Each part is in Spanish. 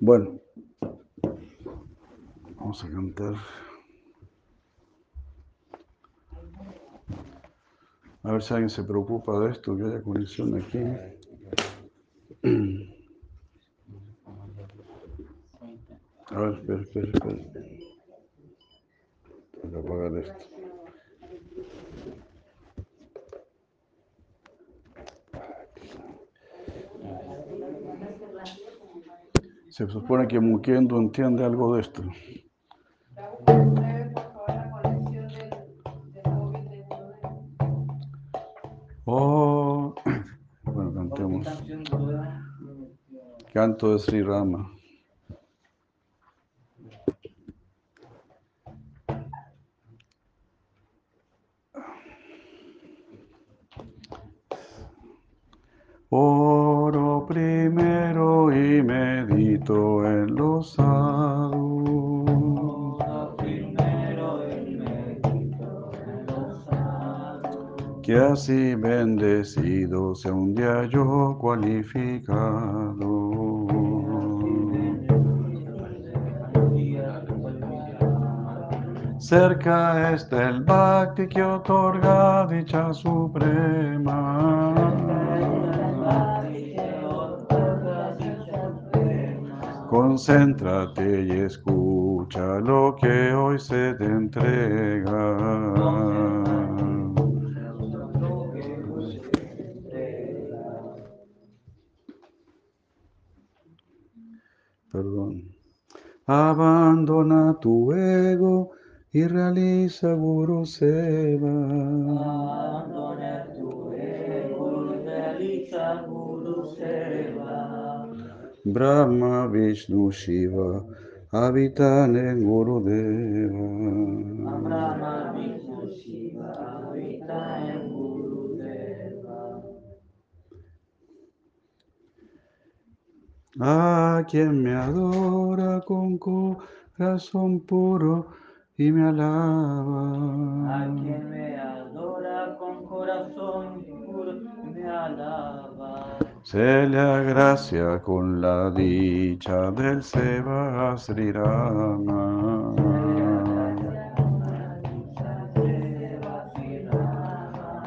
Bueno, vamos a cantar. A ver si alguien se preocupa de esto, que haya conexión aquí. A ver, espera, espera, espera. Tengo que apagar esto. Se supone que Mukendo entiende algo de esto. Oh, bueno, cantemos. Canto de Sri Rama. Así bendecido sea un día yo cualificado. Cerca está el Bhakti que otorga dicha suprema. Concéntrate y escucha lo que hoy se te entrega. Brahma, Vishnu, Shiva habitan en Gurudeva. Brahma, Vishnu, Shiva habita en Gurudeva. A quien me adora con corazón puro y me A alaba. quien me adora con corazón puro me alaba. Se le agracia con la dicha del Seva Sri Rama.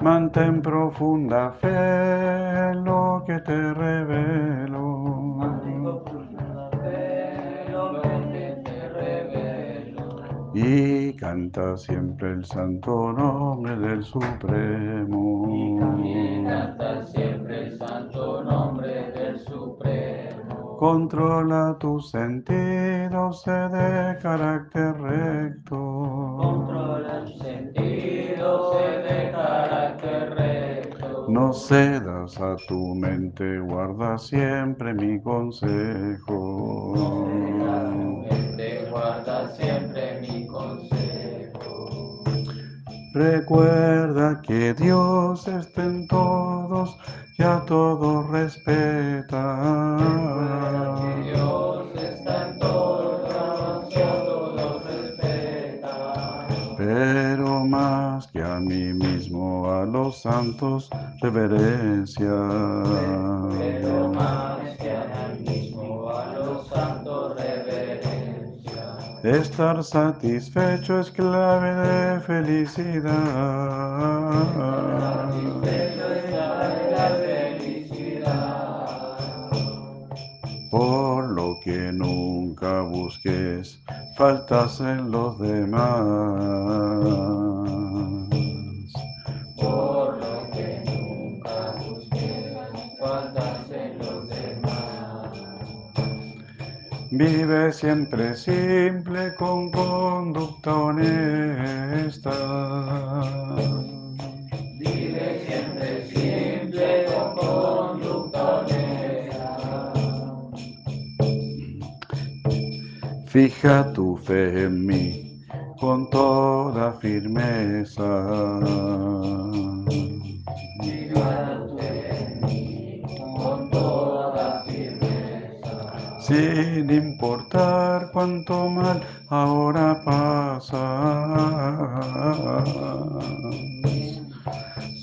Mantén profunda fe en lo que te revelo. Y canta siempre el santo nombre del Y Supremo. también canta siempre el santo nombre del Supremo. Controla tus sentidos, sé de carácter recto. Controla tus sentidos, sé de carácter recto. No cedas a tu mente, guarda siempre mi consejo. Mente guarda siempre mi consejo. Recuerda que Dios está en todos y a todos respeta. Recuerda que Dios está en todos y a todos respeta. Pero más que a mí mismo, a los santos reverencia. Pero más Estar satisfecho es clave de felicidad. Por lo que nunca busques faltas en los demás. Vive siempre simple con conducta honesta. Vive siempre simple con conducta honesta. Fija tu fe en mí con toda firmeza. Fija tu fe en mí con toda sin importar cuánto mal ahora pasa.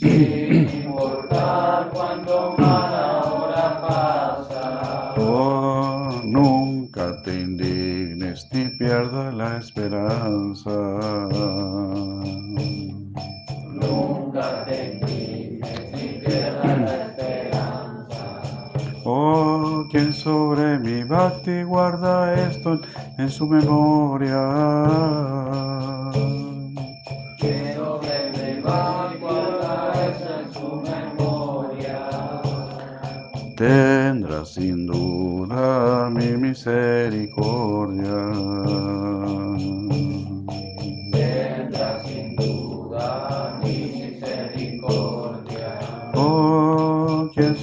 Sin importar cuánto mal ahora pasa. Oh, nunca te indignes ni pierdas la esperanza. Quien sobre mi bhakti guarda esto en su memoria. Quiero que me va guarda eso en su memoria. Tendrá sin duda mi misericordia.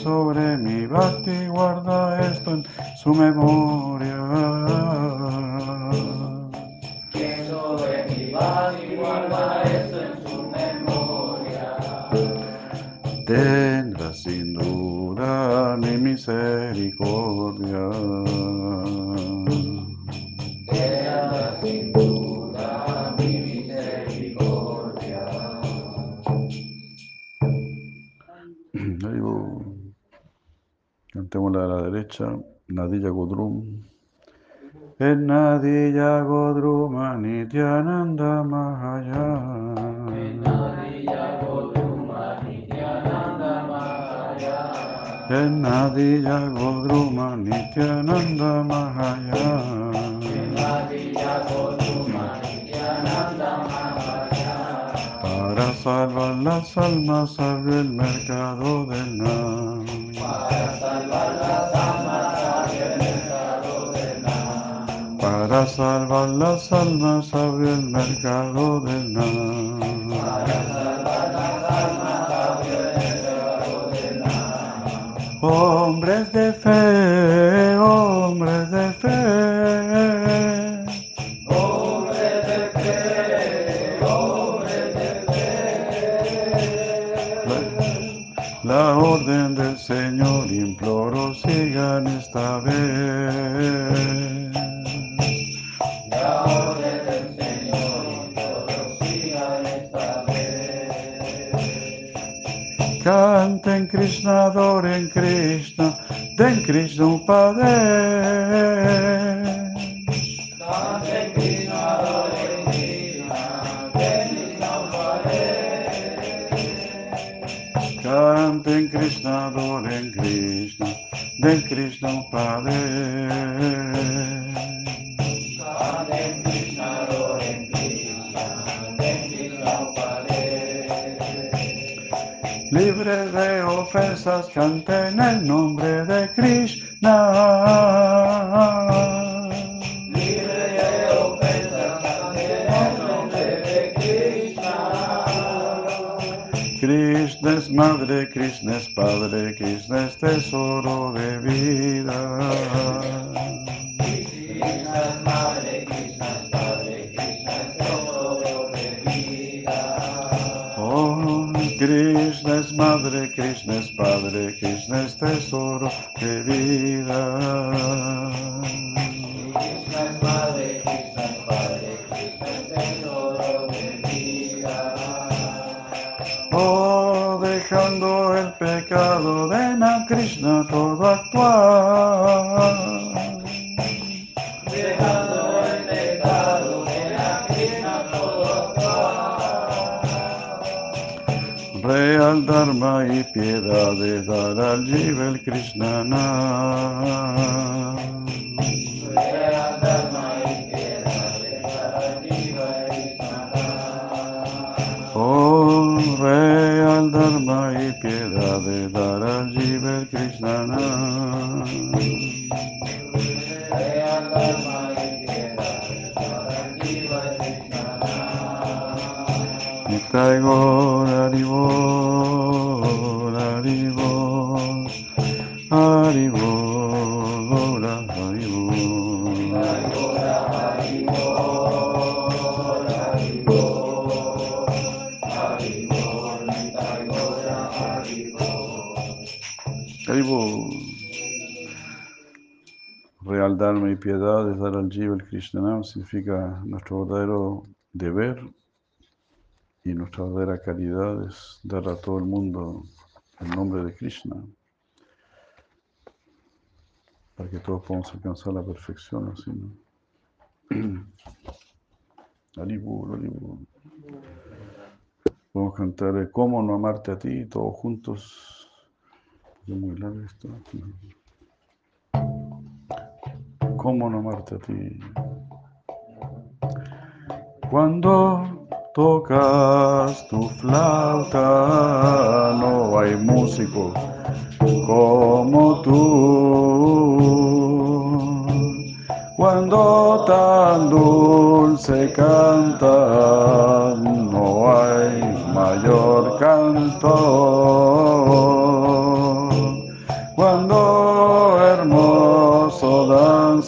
Sobre mi bhakti guarda esto en su memoria. Que sobre mi y guarda eso en su memoria. Tendrá sin duda mi misericordia. Cantemos la de la derecha, Nadilla Godrum. En Nadilla Godruma Nityananda Mahaya. Nadiya Godruma Nityananda Mahaya. En Nadilla Godruma Nityananda Mahaya. Nadiya Godruma Nityananda Mahaya. Para salvar las almas abrió el mercado del Nam. Para salvar las almas abrió el mercado del Nam. Para salvar las almas abrió el mercado del Nam. Para salvar las almas abrió el mercado del Nam. Hombres de fe, hombres de fe. La, orden del Señor imploro sigan esta vez. La orden del Señor imploro sigan esta vez. Canten Krishna, adoren Krishna, den Krishna un Padre. Canten Krishna, adoren Krishna, den Krishna Padre. Krishna, adore Krishna, que Krishna Padre. Libre de ofensas, canten el nombre de Krishna. Madre, Krishna es padre, Krishna es tesoro de vida. Tesoro. Oh, Krishna es madre, Krishna es padre, Krishna es tesoro de vida. Krishna es madre, Krishna es padre, Krishna es tesoro de vida. Oh, dejando el pecado de Na Krishna todo actuar. Dejando el pecado de la Krishna todo actuar. Real Dharma y piedad de dar al Jiva el Krishna. Real Dharma Oh, real Dharma y piedad de dar al Dharma y piedad de jiva y Nitai Gaur Haribol, Haribol, Haribol, Haribol. Haribol. Piedad es dar al Jiva el Krishnanam, significa nuestro verdadero deber y nuestra verdadera caridad es dar a todo el mundo el nombre de Krishna. para que todos podamos alcanzar la perfección así, ¿no? Alibur, Alibur. Podemos cantar eh, ¿Cómo no amarte a ti? Todos juntos. Es muy largo esto. ¿Cómo no amarte a ti? Cuando tocas tu flauta, no hay músicos como tú. Cuando tan dulce canta, no hay mayor canto.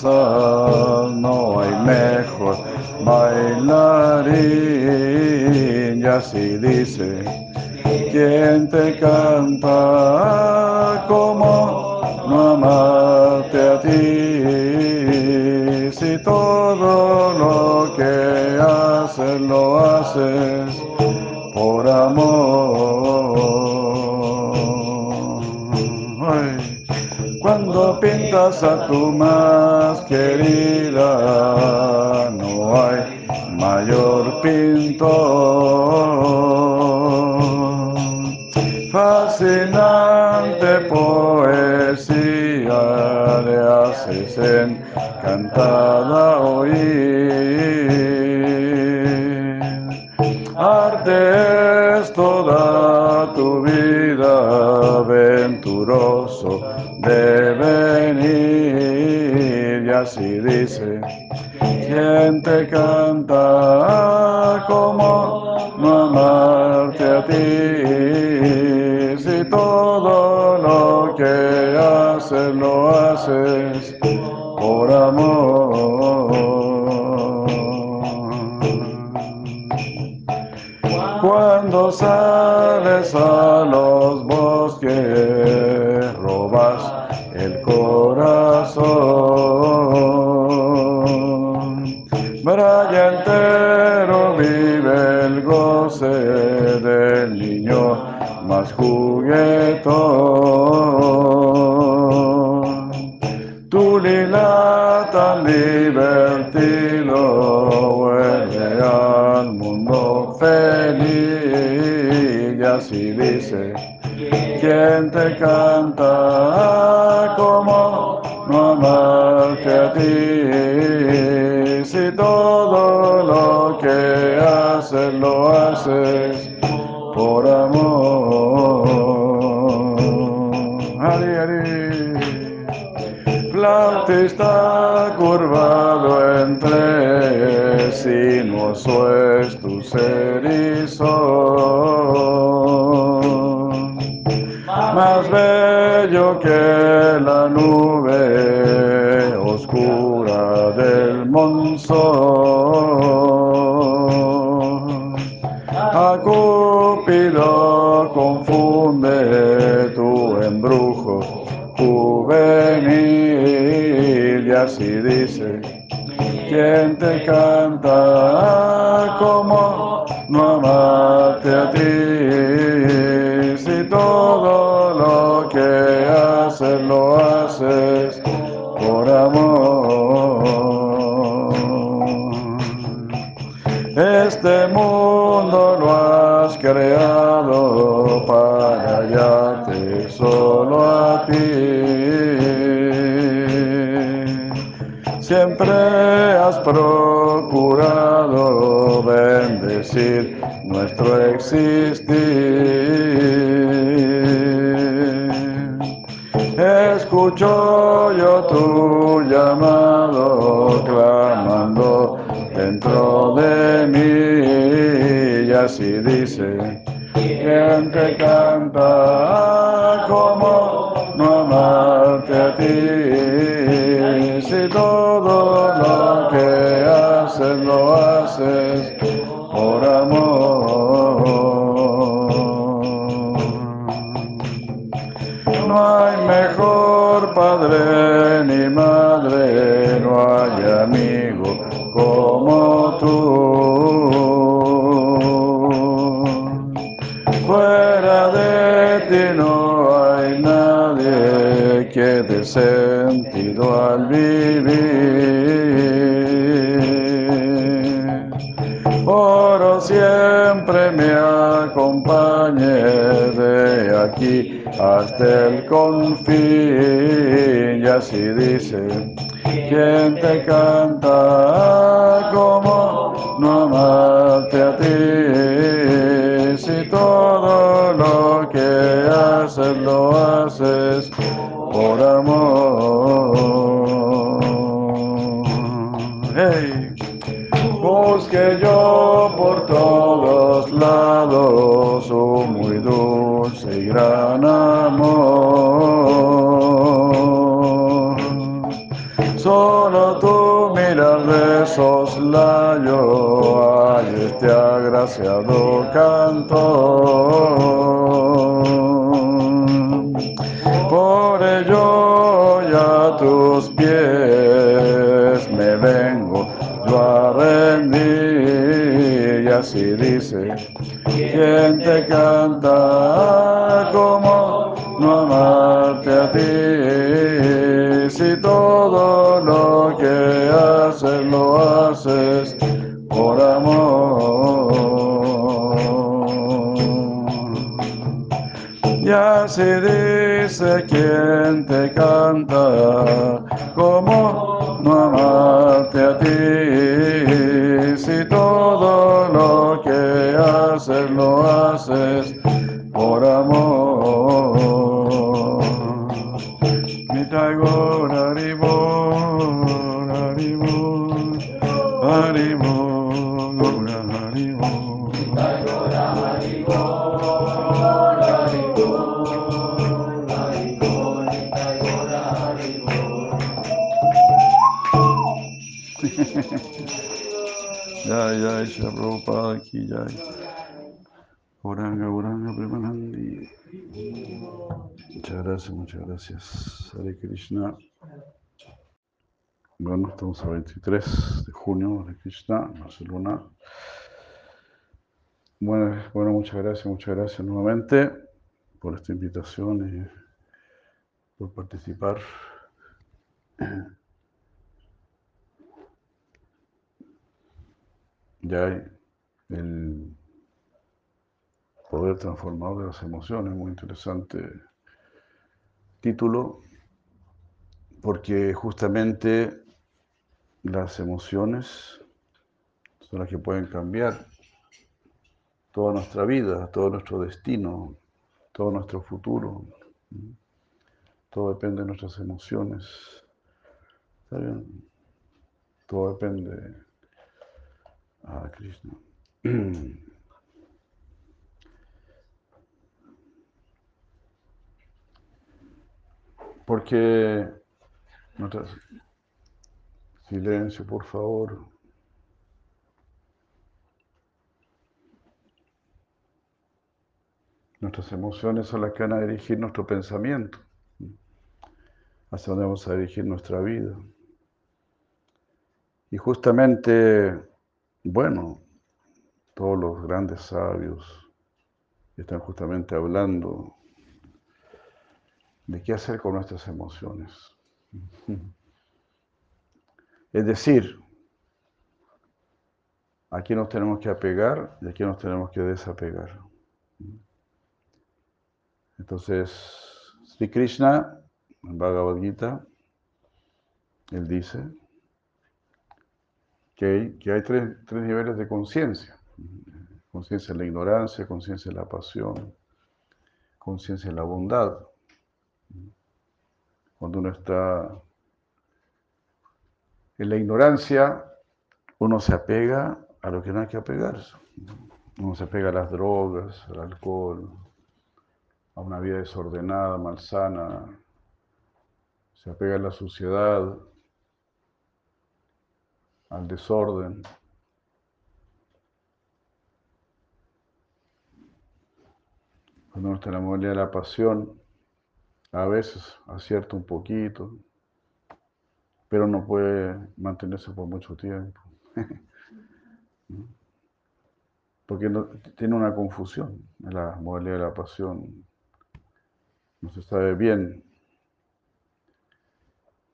No hay mejor bailarín. Y así dice, quien te canta como no amarte a ti. Si todo lo que haces lo haces por amor. Pintas a tu más querida, no hay mayor pintor. Fascinante poesía le haces encantada oír. Así dice, quien te canta como no amarte a ti. Si todo lo que haces lo haces por amor. Así dice, quien te canta como no amarte a ti, si todo lo que haces lo haces por amor. Sentido al vivir. Oro siempre me acompañe de aquí hasta el confín. Y así dice, quien te canta como no amarte a ti. Si todo lo que haces lo haces por amor. Hey. Busque yo por todos lados un muy dulce y gran amor. Solo tú miras de soslayo a este agraciado cantor. Tus pies me vengo yo a rendir. Y así dice quien te canta como no amarte a ti si todo lo que haces lo haces por amor. Y así dice quien te canta como no amarte a ti si todo lo que haces lo haces por amor. Mitagor Jai Shri Prabhupada ki Jai. Premanandi. Muchas gracias, muchas gracias. Hare Krishna. Bueno, estamos a 23 de junio, Hare Krishna, Barcelona. Bueno, bueno, muchas gracias, muchas gracias nuevamente por esta invitación y por participar. Ya el poder transformador de las emociones, muy interesante título, porque justamente las emociones son las que pueden cambiar toda nuestra vida, todo nuestro destino, todo nuestro futuro. Todo depende de nuestras emociones. ¿Está bien? Todo depende a Krishna. Porque, silencio, por favor. Nuestras emociones son las que van a dirigir nuestro pensamiento, hacia dónde vamos a dirigir nuestra vida. Y justamente, bueno, todos los grandes sabios están justamente hablando de qué hacer con nuestras emociones. Es decir, a quién nos tenemos que apegar y a nos tenemos que desapegar. Entonces, Sri Krishna, en Bhagavad Gita, él dice que hay, tres, tres niveles de conciencia. Conciencia en la ignorancia, conciencia en la pasión, conciencia en la bondad. Cuando uno está en la ignorancia, uno se apega a lo que no hay que apegarse. Uno se apega a las drogas, al alcohol, a una vida desordenada, malsana, se apega a la suciedad, al desorden. Cuando uno está la de la pasión, a veces acierta un poquito, pero no puede mantenerse por mucho tiempo. Porque tiene una confusión en la modalidad de la pasión. No se sabe bien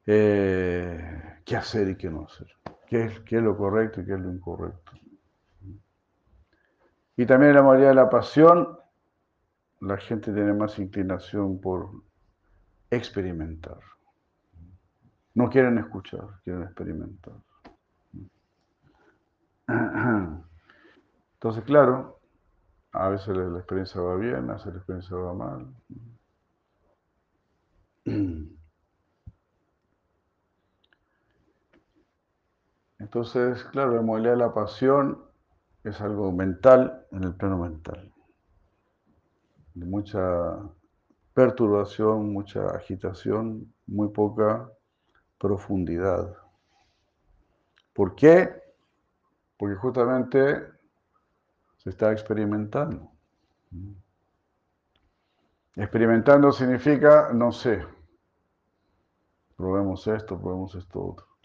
eh, qué hacer y qué no hacer, qué es, qué es lo correcto y qué es lo incorrecto. Y también en la mayoría de la pasión, la gente tiene más inclinación por experimentar. No quieren escuchar, quieren experimentar. Entonces, claro, a veces la experiencia va bien, a veces la experiencia va mal. Entonces, claro, la modalidad de la pasión es algo mental en el plano mental. Mucha perturbación, mucha agitación, muy poca profundidad. ¿Por qué? Porque justamente se está experimentando. Experimentando significa no sé. Probemos esto, probemos esto otro.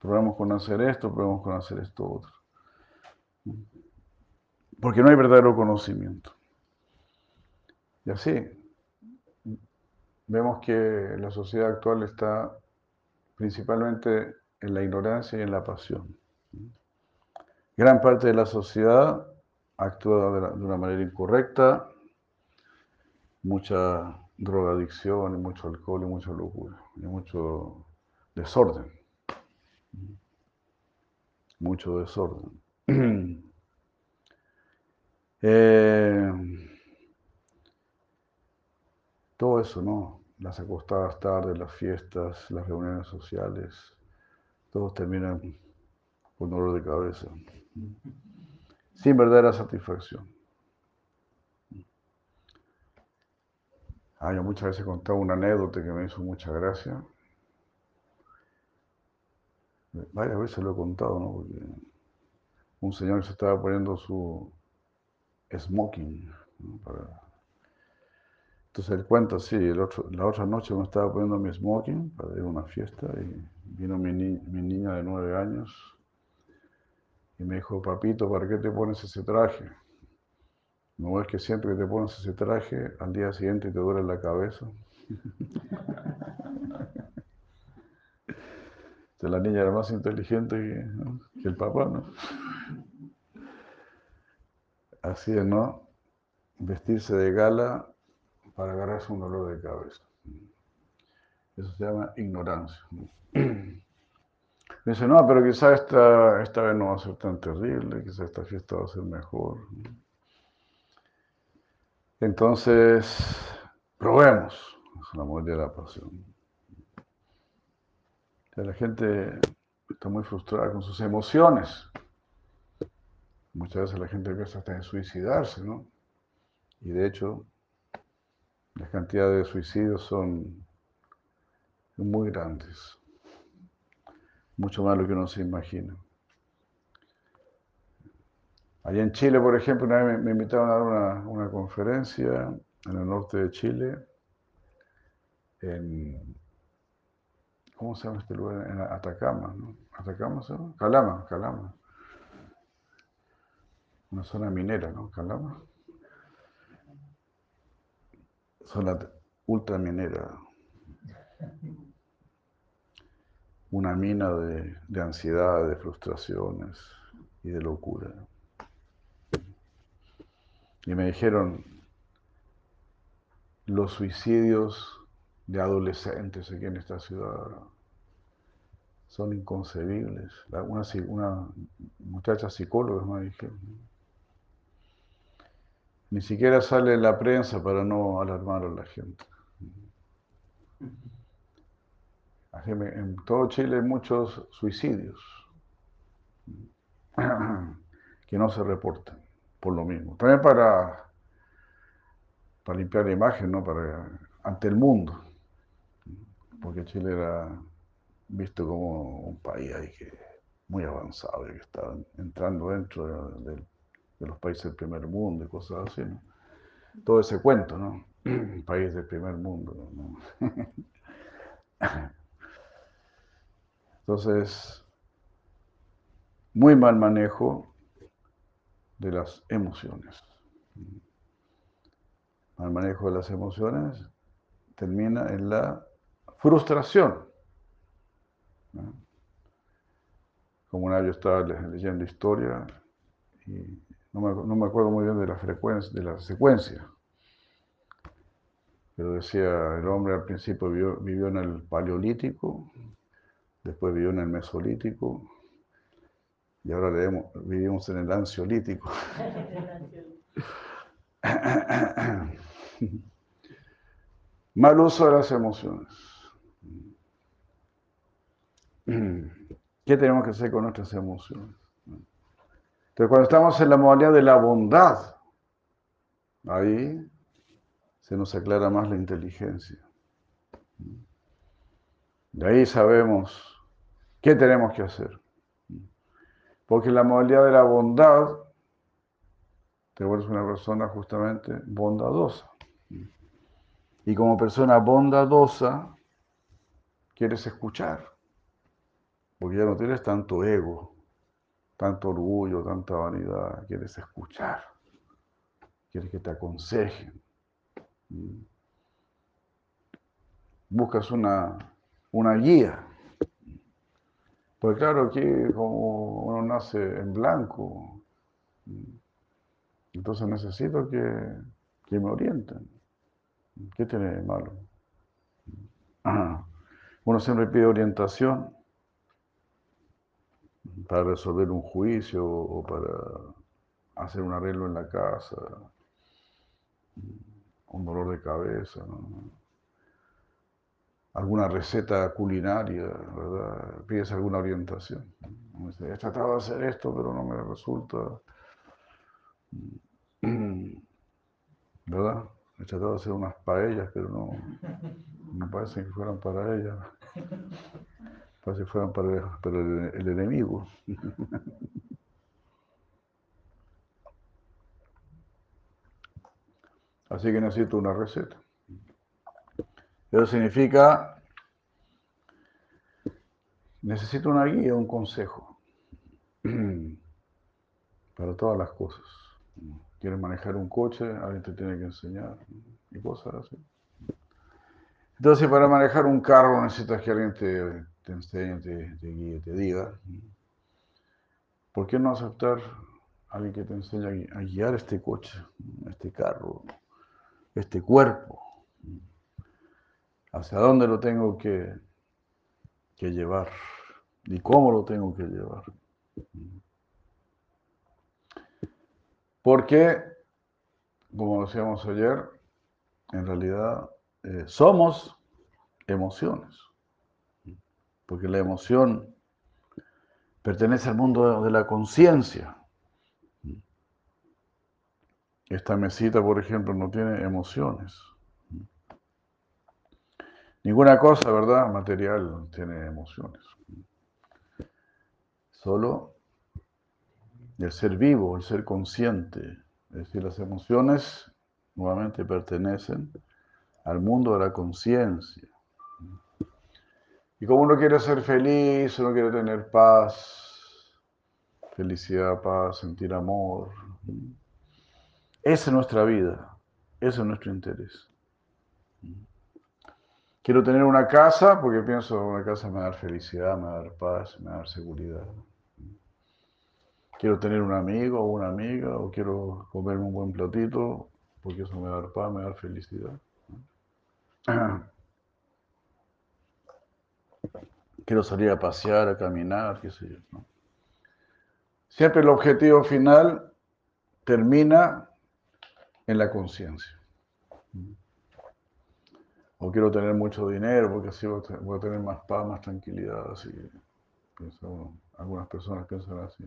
Probemos con hacer esto, probemos con hacer esto otro. Porque no hay verdadero conocimiento. Y así, vemos que la sociedad actual está principalmente en la ignorancia y en la pasión. Gran parte de la sociedad actúa de, una manera incorrecta, mucha drogadicción, y mucho alcohol y mucha locura, y mucho desorden. Mucho desorden. Eh, todo eso, ¿no? Las acostadas tardes, las fiestas, las reuniones sociales, todos terminan con dolor de cabeza, sin verdadera satisfacción. Ah, yo muchas veces he contado una anécdota que me hizo mucha gracia. Varias veces lo he contado, ¿no? Porque un señor se estaba poniendo su smoking para entonces él cuenta, sí, la otra noche me estaba poniendo mi smoking para ir a una fiesta y vino mi, mi niña de nueve años y me dijo, papito, ¿para qué te pones ese traje? ¿No es que siempre que te pones ese traje, al día siguiente te duele la cabeza? la niña era más inteligente que, el papá, ¿no? Así es, ¿no? Vestirse de gala para agarrarse un dolor de cabeza. Eso se llama ignorancia. Dice, no, pero quizás esta, esta vez no va a ser tan terrible, quizás esta fiesta va a ser mejor. Entonces, probemos. Es la muerte de la pasión. La gente está muy frustrada con sus emociones. Muchas veces la gente piensa hasta en suicidarse, ¿no? Y de hecho, las cantidades de suicidios son muy grandes, mucho más de lo que uno se imagina. Allá en Chile, por ejemplo, una vez me, invitaron a dar una, conferencia en el norte de Chile, en, ¿cómo se llama este lugar? Atacama, ¿no? ¿Atacama se? Calama, Calama. Una zona minera, ¿no? Calama zona ultraminera, una mina de, de ansiedad, de frustraciones y de locura. Y me dijeron, los suicidios de adolescentes aquí en esta ciudad son inconcebibles. Una, una muchacha psicóloga me dijeron. Ni siquiera sale en la prensa para no alarmar a la gente. En todo Chile hay muchos suicidios que no se reportan por lo mismo. También para, para limpiar la imagen, ¿no? Para, ante el mundo. Porque Chile era visto como un país que, muy avanzado, que estaba entrando dentro de los países del primer mundo y cosas así. Todo ese cuento, ¿no? País del primer mundo, ¿no? Entonces, muy mal manejo de las emociones. Mal manejo de las emociones termina en la frustración. Como una vez estaba leyendo historia y no me, acuerdo muy bien de la frecuencia, de la secuencia. Pero decía, el hombre al principio vivió, en el paleolítico, después vivió en el mesolítico y ahora vivimos en el ansiolítico. Mal uso de las emociones. ¿Qué tenemos que hacer con nuestras emociones? Entonces, cuando estamos en la modalidad de la bondad, ahí se nos aclara más la inteligencia. De ahí sabemos qué tenemos que hacer. Porque la modalidad de la bondad te vuelves una persona justamente bondadosa. Y como persona bondadosa, quieres escuchar. Porque ya no tienes tanto ego, tanto orgullo, tanta vanidad. Quieres escuchar. Quieres que te aconsejen. Buscas una, una guía. Pues claro, aquí como uno nace en blanco, entonces necesito que, que me orienten. ¿Qué tiene de malo? Uno siempre pide orientación para resolver un juicio o para hacer un arreglo en la casa, un dolor de cabeza, alguna receta culinaria, ¿verdad? Pides alguna orientación. He tratado de hacer esto, pero no me resulta. ¿Verdad? He tratado de hacer unas paellas, pero no, no parece que fueran para ella. Parece que fueran para el enemigo. Así que necesito una receta. Eso significa, necesito una guía, un consejo para todas las cosas. Quieres manejar un coche, alguien te tiene que enseñar y cosas así. Entonces, para manejar un carro necesitas que alguien te, te enseñe, te, guíe, te diga. ¿Por qué no aceptar a alguien que te enseñe a guiar este coche, este carro? este cuerpo, hacia dónde lo tengo que, que llevar y cómo lo tengo que llevar. Porque, como decíamos ayer, en realidad eh, somos emociones. Porque la emoción pertenece al mundo de la conciencia. Esta mesita, por ejemplo, no tiene emociones. Ninguna cosa, ¿verdad? Material tiene emociones. Solo el ser vivo, el ser consciente. Es decir, las emociones nuevamente pertenecen al mundo de la conciencia. Y como uno quiere ser feliz, uno quiere tener paz, felicidad, paz, sentir amor. Esa es nuestra vida, ese es nuestro interés. Quiero tener una casa porque pienso que una casa me va a dar felicidad, me va a dar paz, me va a dar seguridad. Quiero tener un amigo o una amiga o quiero comerme un buen platito porque eso me va a dar paz, me va a dar felicidad. Quiero salir a pasear, a caminar, qué sé yo. Siempre el objetivo final termina en la conciencia. O quiero tener mucho dinero porque así voy a tener más paz, más tranquilidad. Así algunas personas piensan así.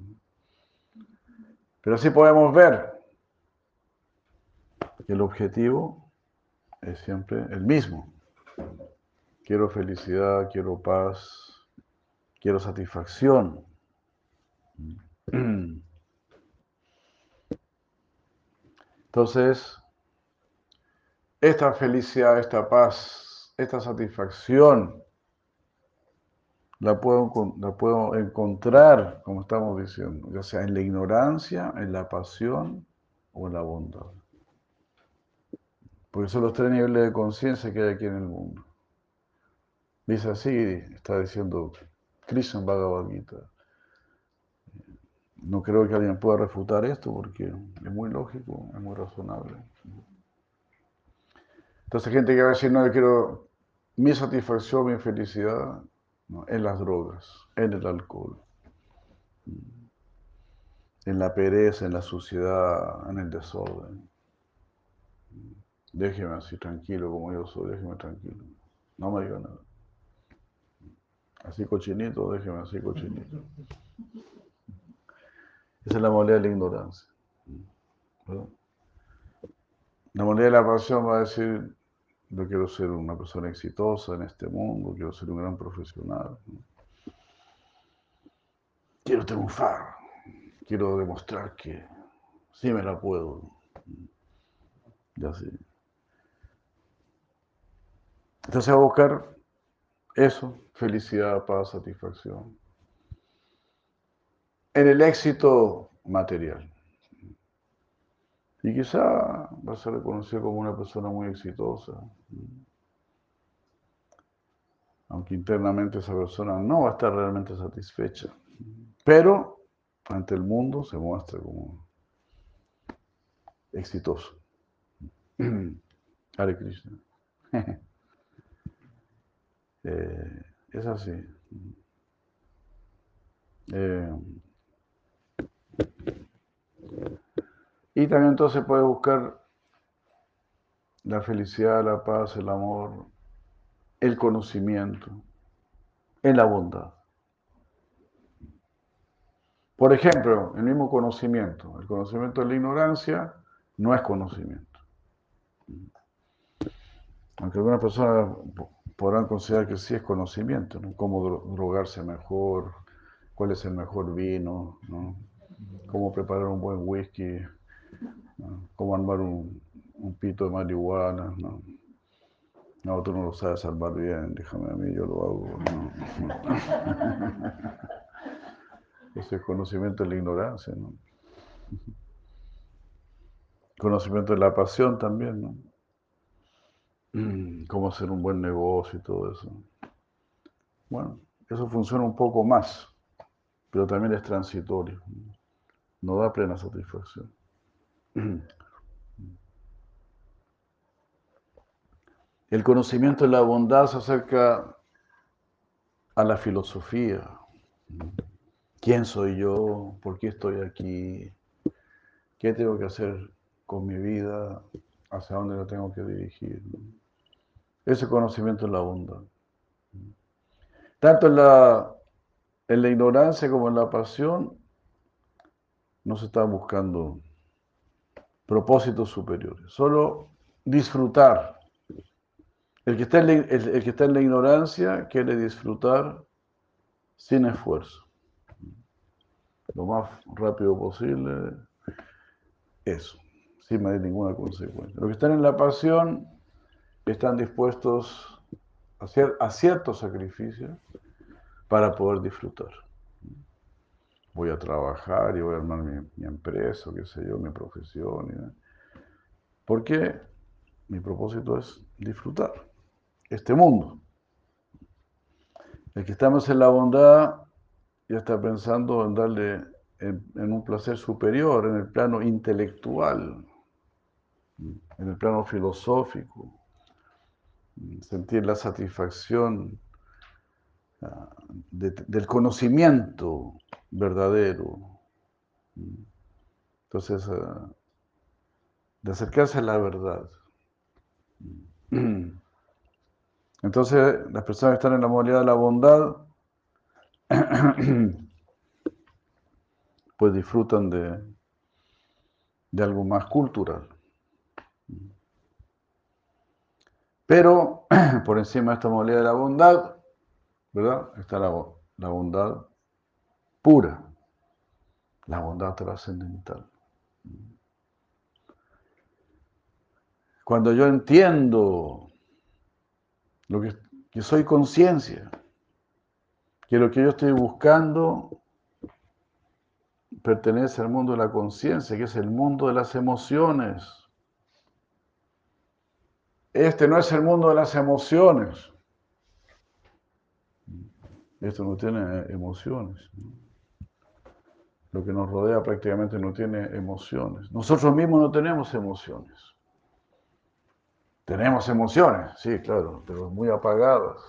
Pero así podemos ver que el objetivo es siempre el mismo. Quiero felicidad, quiero paz, quiero satisfacción. Entonces, esta felicidad, esta paz, esta satisfacción, la puedo, la puedo encontrar, como estamos diciendo, ya sea en la ignorancia, en la pasión o en la bondad. Porque son los tres niveles de conciencia que hay aquí en el mundo. Dice así, está diciendo Krishna Bhagavad Gita. No creo que alguien pueda refutar esto porque es muy lógico, es muy razonable. Entonces, gente que va a decir, no, yo quiero mi satisfacción, mi felicidad en las drogas, en el alcohol, en la pereza, en la suciedad, en el desorden. Déjeme así tranquilo como yo soy, déjeme tranquilo. No me diga nada. Así cochinito, déjeme así cochinito. Esa es la moneda de la ignorancia. La moneda de la pasión va a decir, yo quiero ser una persona exitosa en este mundo, quiero ser un gran profesional. Quiero triunfar, quiero demostrar que sí me la puedo. Ya así. Entonces a buscar eso, felicidad, paz, satisfacción. En el éxito material. Y quizá va a ser reconocido como una persona muy exitosa. Aunque internamente esa persona no va a estar realmente satisfecha. Pero ante el mundo se muestra como exitoso. Hare Krishna. Eh, es así. Eh, y también entonces puede buscar la felicidad, la paz, el amor, el conocimiento, en la bondad. Por ejemplo, el mismo conocimiento. El conocimiento de la ignorancia no es conocimiento. Aunque algunas personas podrán considerar que sí es conocimiento, ¿no? Cómo drogarse mejor, cuál es el mejor vino, ¿no? Cómo preparar un buen whisky, cómo armar un, pito de marihuana, ¿no? No, tú no lo sabes salvar bien, déjame a mí, yo lo hago. Ese es conocimiento de la ignorancia, ¿no? Conocimiento de la pasión también, ¿no? Mm, cómo hacer un buen negocio y todo eso. Bueno, eso funciona un poco más, pero también es transitorio. No da plena satisfacción. El conocimiento de la bondad se acerca a la filosofía. ¿Quién soy yo? ¿Por qué estoy aquí? ¿Qué tengo que hacer con mi vida? ¿Hacia dónde la tengo que dirigir? Ese conocimiento es la bondad. Tanto en la, en la ignorancia como en la pasión, no se está buscando propósitos superiores, solo disfrutar. El que, está en la, el que está en la ignorancia quiere disfrutar sin esfuerzo. Lo más rápido posible, eso, sin medir ninguna consecuencia. Los que están en la pasión están dispuestos a, hacer, a ciertos sacrificios para poder disfrutar. Voy a trabajar y voy a armar mi, empresa, qué sé yo, mi profesión. Porque mi propósito es disfrutar este mundo. El que estamos en la bondad ya está pensando en darle en un placer superior, en el plano intelectual, en el plano filosófico, sentir la satisfacción ah, del conocimiento verdadero. Entonces, ah, de acercarse a la verdad. Entonces, las personas que están en la modalidad de la bondad, pues disfrutan de, de algo más cultural. Pero por encima de esta modalidad de la bondad, ¿verdad? Está la, bondad pura, la bondad trascendental. Cuando yo entiendo lo que soy conciencia, que lo que yo estoy buscando pertenece al mundo de la conciencia, que es el mundo de las emociones. Este no es el mundo de las emociones. Esto no tiene emociones. Lo que nos rodea prácticamente no tiene emociones. Nosotros mismos no tenemos emociones. Tenemos emociones, sí, claro, pero muy apagadas.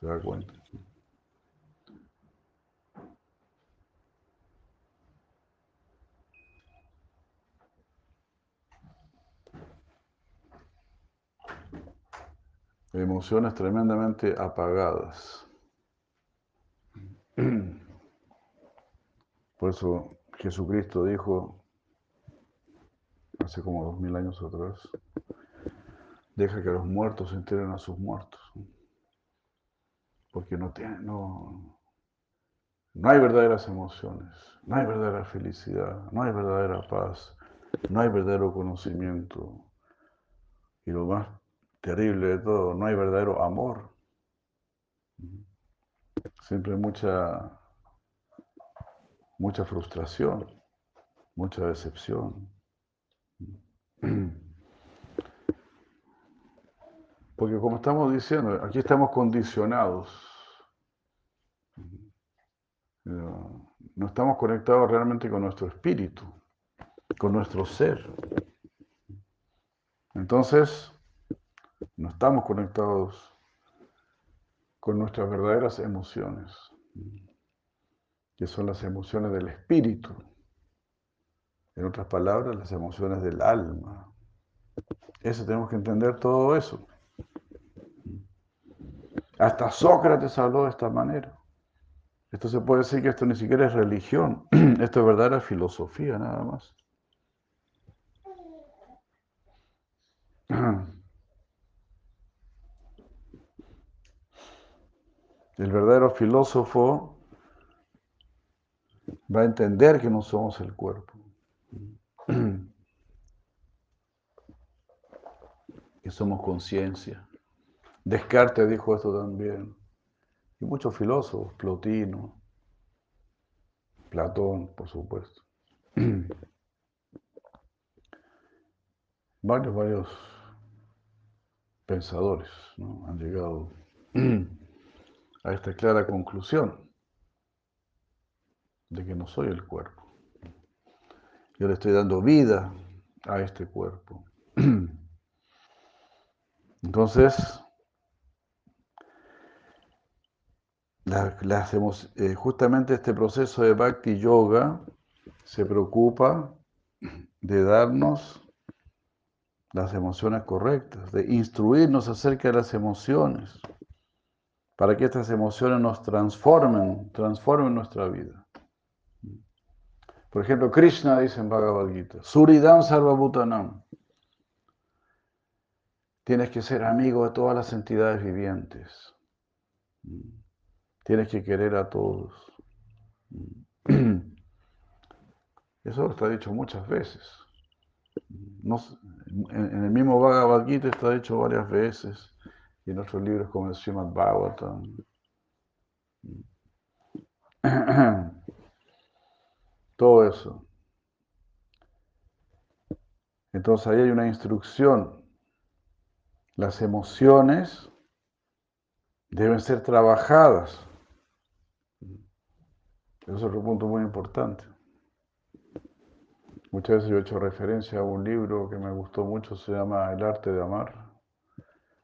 ¿Se da cuenta? Emociones tremendamente apagadas. Por eso Jesucristo dijo, hace como dos mil años atrás, deja que los muertos se enteren a sus muertos. Porque no, tiene, no, no hay verdaderas emociones, no hay verdadera felicidad, no hay verdadera paz, no hay verdadero conocimiento. Y lo más terrible de todo, no hay verdadero amor. Siempre mucha, mucha frustración, mucha decepción. Porque como estamos diciendo, aquí estamos condicionados. No estamos conectados realmente con nuestro espíritu, con nuestro ser. Entonces, no estamos conectados con nuestras verdaderas emociones, que son las emociones del espíritu. En otras palabras, las emociones del alma. Eso tenemos que entender todo eso. Hasta Sócrates habló de esta manera. Esto se puede decir que esto ni siquiera es religión, esto es verdadera filosofía nada más. El verdadero filósofo va a entender que no somos el cuerpo. Que somos conciencia. Descartes dijo esto también. Y muchos filósofos, Plotino, Platón, por supuesto. Varios, varios pensadores han llegado a esta clara conclusión de que no soy el cuerpo. Yo le estoy dando vida a este cuerpo. Entonces, eh, justamente este proceso de Bhakti Yoga se preocupa de darnos las emociones correctas, de instruirnos acerca de las emociones para que estas emociones nos transformen, transformen nuestra vida. Por ejemplo, Krishna dice en Bhagavad Gita, Suridam Sarvabhutanam. Tienes que ser amigo de todas las entidades vivientes. Tienes que querer a todos. Eso está dicho muchas veces. en, el mismo Bhagavad Gita está dicho varias veces y en otros libros como el Srimad Bhagavatam. Todo eso. Entonces ahí hay una instrucción. Las emociones deben ser trabajadas. Eso es otro punto muy importante. Muchas veces yo he hecho referencia a un libro que me gustó mucho, se llama El arte de amar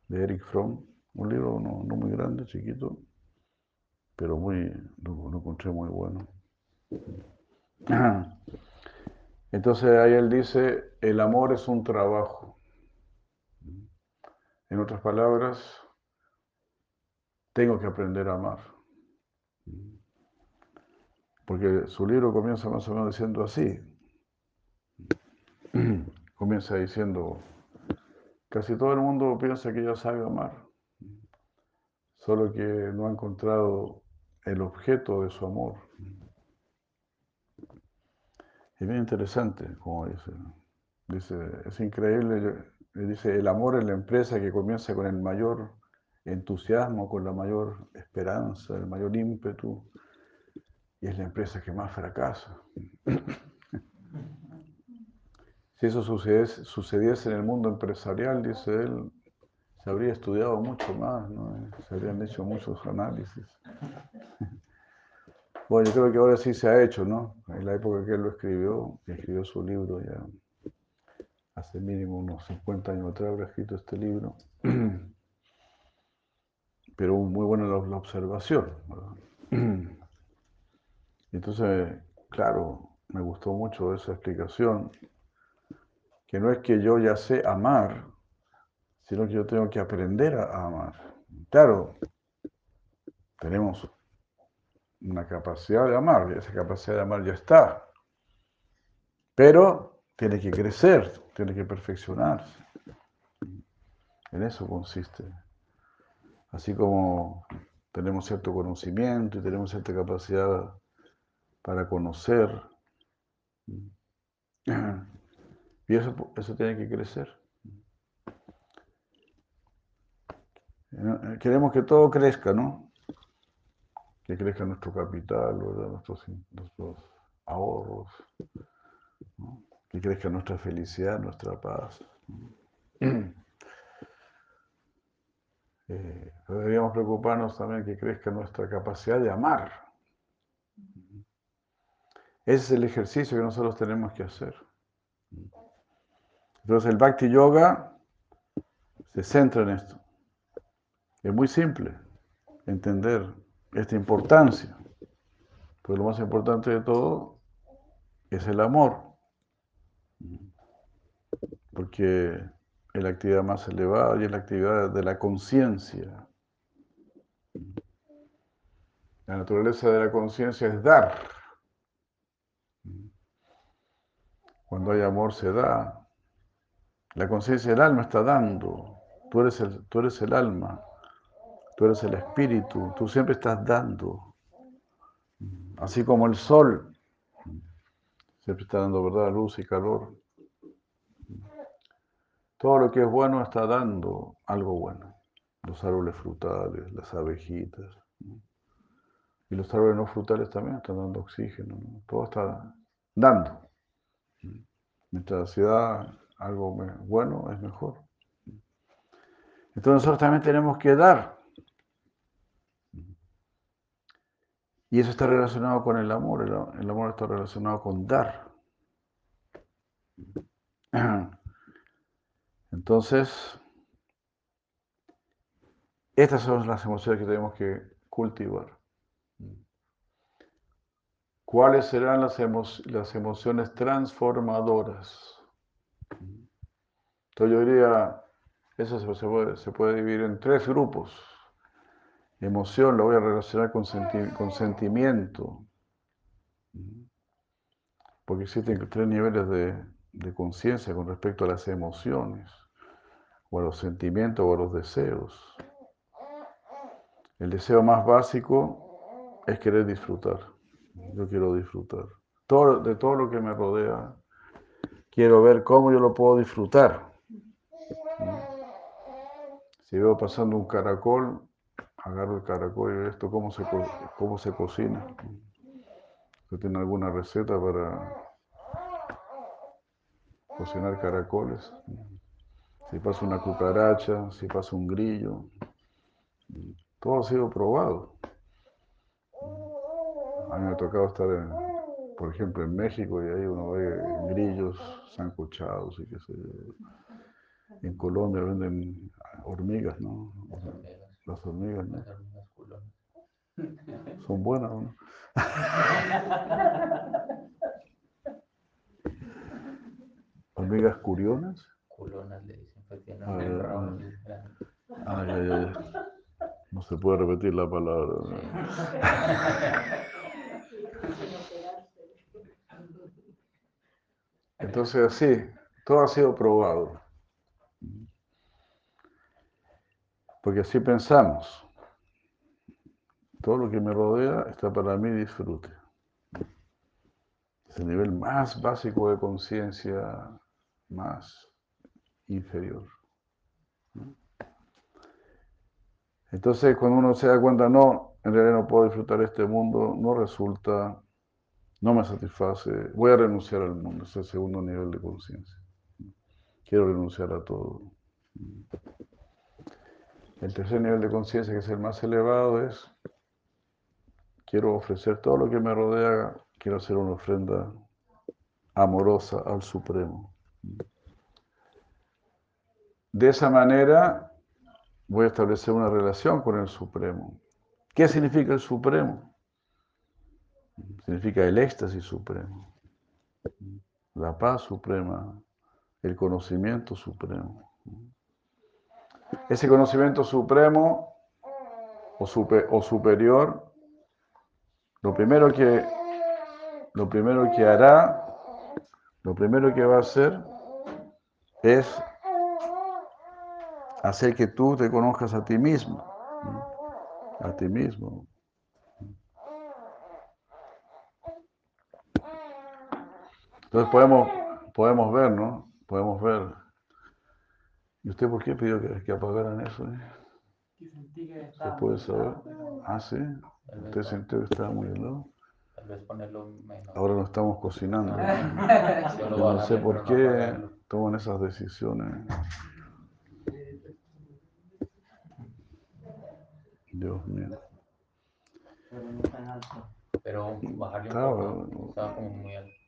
de Eric Fromm, un libro no, muy grande, chiquito, pero muy, lo, encontré muy bueno. Entonces ahí él dice, el amor es un trabajo. En otras palabras, tengo que aprender a amar. Porque su libro comienza más o menos diciendo así. Comienza diciendo, Casi todo el mundo piensa que ya sabe amar, solo que no ha encontrado el objeto de su amor. Es bien interesante, como dice. Dice, es increíble, dice, el amor es la empresa que comienza con el mayor entusiasmo, con la mayor esperanza, el mayor ímpetu, y es la empresa que más fracasa. Si eso sucediese, en el mundo empresarial, dice él, se habría estudiado mucho más, ¿no? se habrían hecho muchos análisis. Bueno, yo creo que ahora sí se ha hecho, ¿no? En la época que él lo escribió, escribió su libro ya hace mínimo unos 50 años atrás habrá escrito este libro. Pero muy buena la, observación. Entonces, claro, me gustó mucho esa explicación, que no es que yo ya sé amar, sino que yo tengo que aprender a amar. Claro, tenemos una capacidad de amar, y esa capacidad de amar ya está, pero tiene que crecer, tiene que perfeccionarse. En eso consiste. Así como tenemos cierto conocimiento y tenemos cierta capacidad para conocer, y eso, eso tiene que crecer. Eh, queremos que todo crezca, ¿no? Que crezca nuestro capital, Nuestros, ahorros, que crezca nuestra felicidad, nuestra paz. Eh, deberíamos preocuparnos también que crezca nuestra capacidad de amar. Ese es el ejercicio que nosotros tenemos que hacer. Entonces el Bhakti Yoga se centra en esto. Es muy simple entender esta importancia. Pero lo más importante de todo es el amor. Porque es la actividad más elevada y es la actividad de la conciencia. La naturaleza de la conciencia es dar. Cuando hay amor se da. La conciencia del alma está dando. Tú eres, el, tú eres el alma. Tú eres el espíritu, tú siempre estás dando. Así como el sol siempre está dando verdad, luz y calor. Todo lo que es bueno está dando algo bueno. Los árboles frutales, las abejitas. Y los árboles no frutales también están dando oxígeno. Todo está dando. Mientras se da algo bueno, es mejor. Entonces nosotros también tenemos que dar. Y eso está relacionado con el amor. El, amor está relacionado con dar. Entonces, estas son las emociones que tenemos que cultivar. ¿Cuáles serán las, las emociones transformadoras? Entonces yo diría, eso se puede, se dividir en tres grupos. Emoción lo voy a relacionar con, sentimiento. Porque existen tres niveles de, conciencia con respecto a las emociones, o a los sentimientos, o a los deseos. El deseo más básico es querer disfrutar. Yo quiero disfrutar. De todo lo que me rodea, quiero ver cómo yo lo puedo disfrutar. Si veo pasando un caracol, agarro el caracol y esto cómo se, cómo se cocina. ¿Usted tiene alguna receta para cocinar caracoles? Si pasa una cucaracha, si pasa un grillo, todo ha sido probado. A mí me ha tocado estar, por ejemplo, en México y ahí uno ve grillos sancochados y qué sé yo. En Colombia venden hormigas, ¿no? Las hormigas, ¿no? Son buenas, ¿no? ¿Hormigas curionas? Culonas le dicen, Ay, ay, ay. No se puede repetir la palabra. Entonces, así, todo ha sido probado. Porque así pensamos. Todo lo que me rodea está para mí disfrute. Es el nivel más básico de conciencia, más inferior. Entonces, cuando uno se da cuenta, no, en realidad no puedo disfrutar este mundo, no resulta, no me satisface, voy a renunciar al mundo, es el segundo nivel de conciencia. Quiero renunciar a todo. El tercer nivel de conciencia, que es el más elevado, es quiero ofrecer todo lo que me rodea, quiero hacer una ofrenda amorosa al Supremo. De esa manera voy a establecer una relación con el Supremo. ¿Qué significa el Supremo? Significa el éxtasis supremo, la paz suprema, el conocimiento supremo. Ese conocimiento supremo o, o superior, lo primero que lo primero que hará, lo primero que va a hacer es hacer que tú te conozcas a ti mismo, a ti mismo. Entonces podemos, podemos ver, ¿no? Podemos ver. ¿Y usted por qué pidió que, apagaran eso? Eh? ¿Se puede saber? Ah, sí. ¿Usted sintió que estaba muy helado? Tal vez ponerlo menos. Ahora lo estamos cocinando. Yo no sé por qué toman esas decisiones. Dios mío. Pero no tan alto. Pero bajarle un poco. Estaba como muy alto.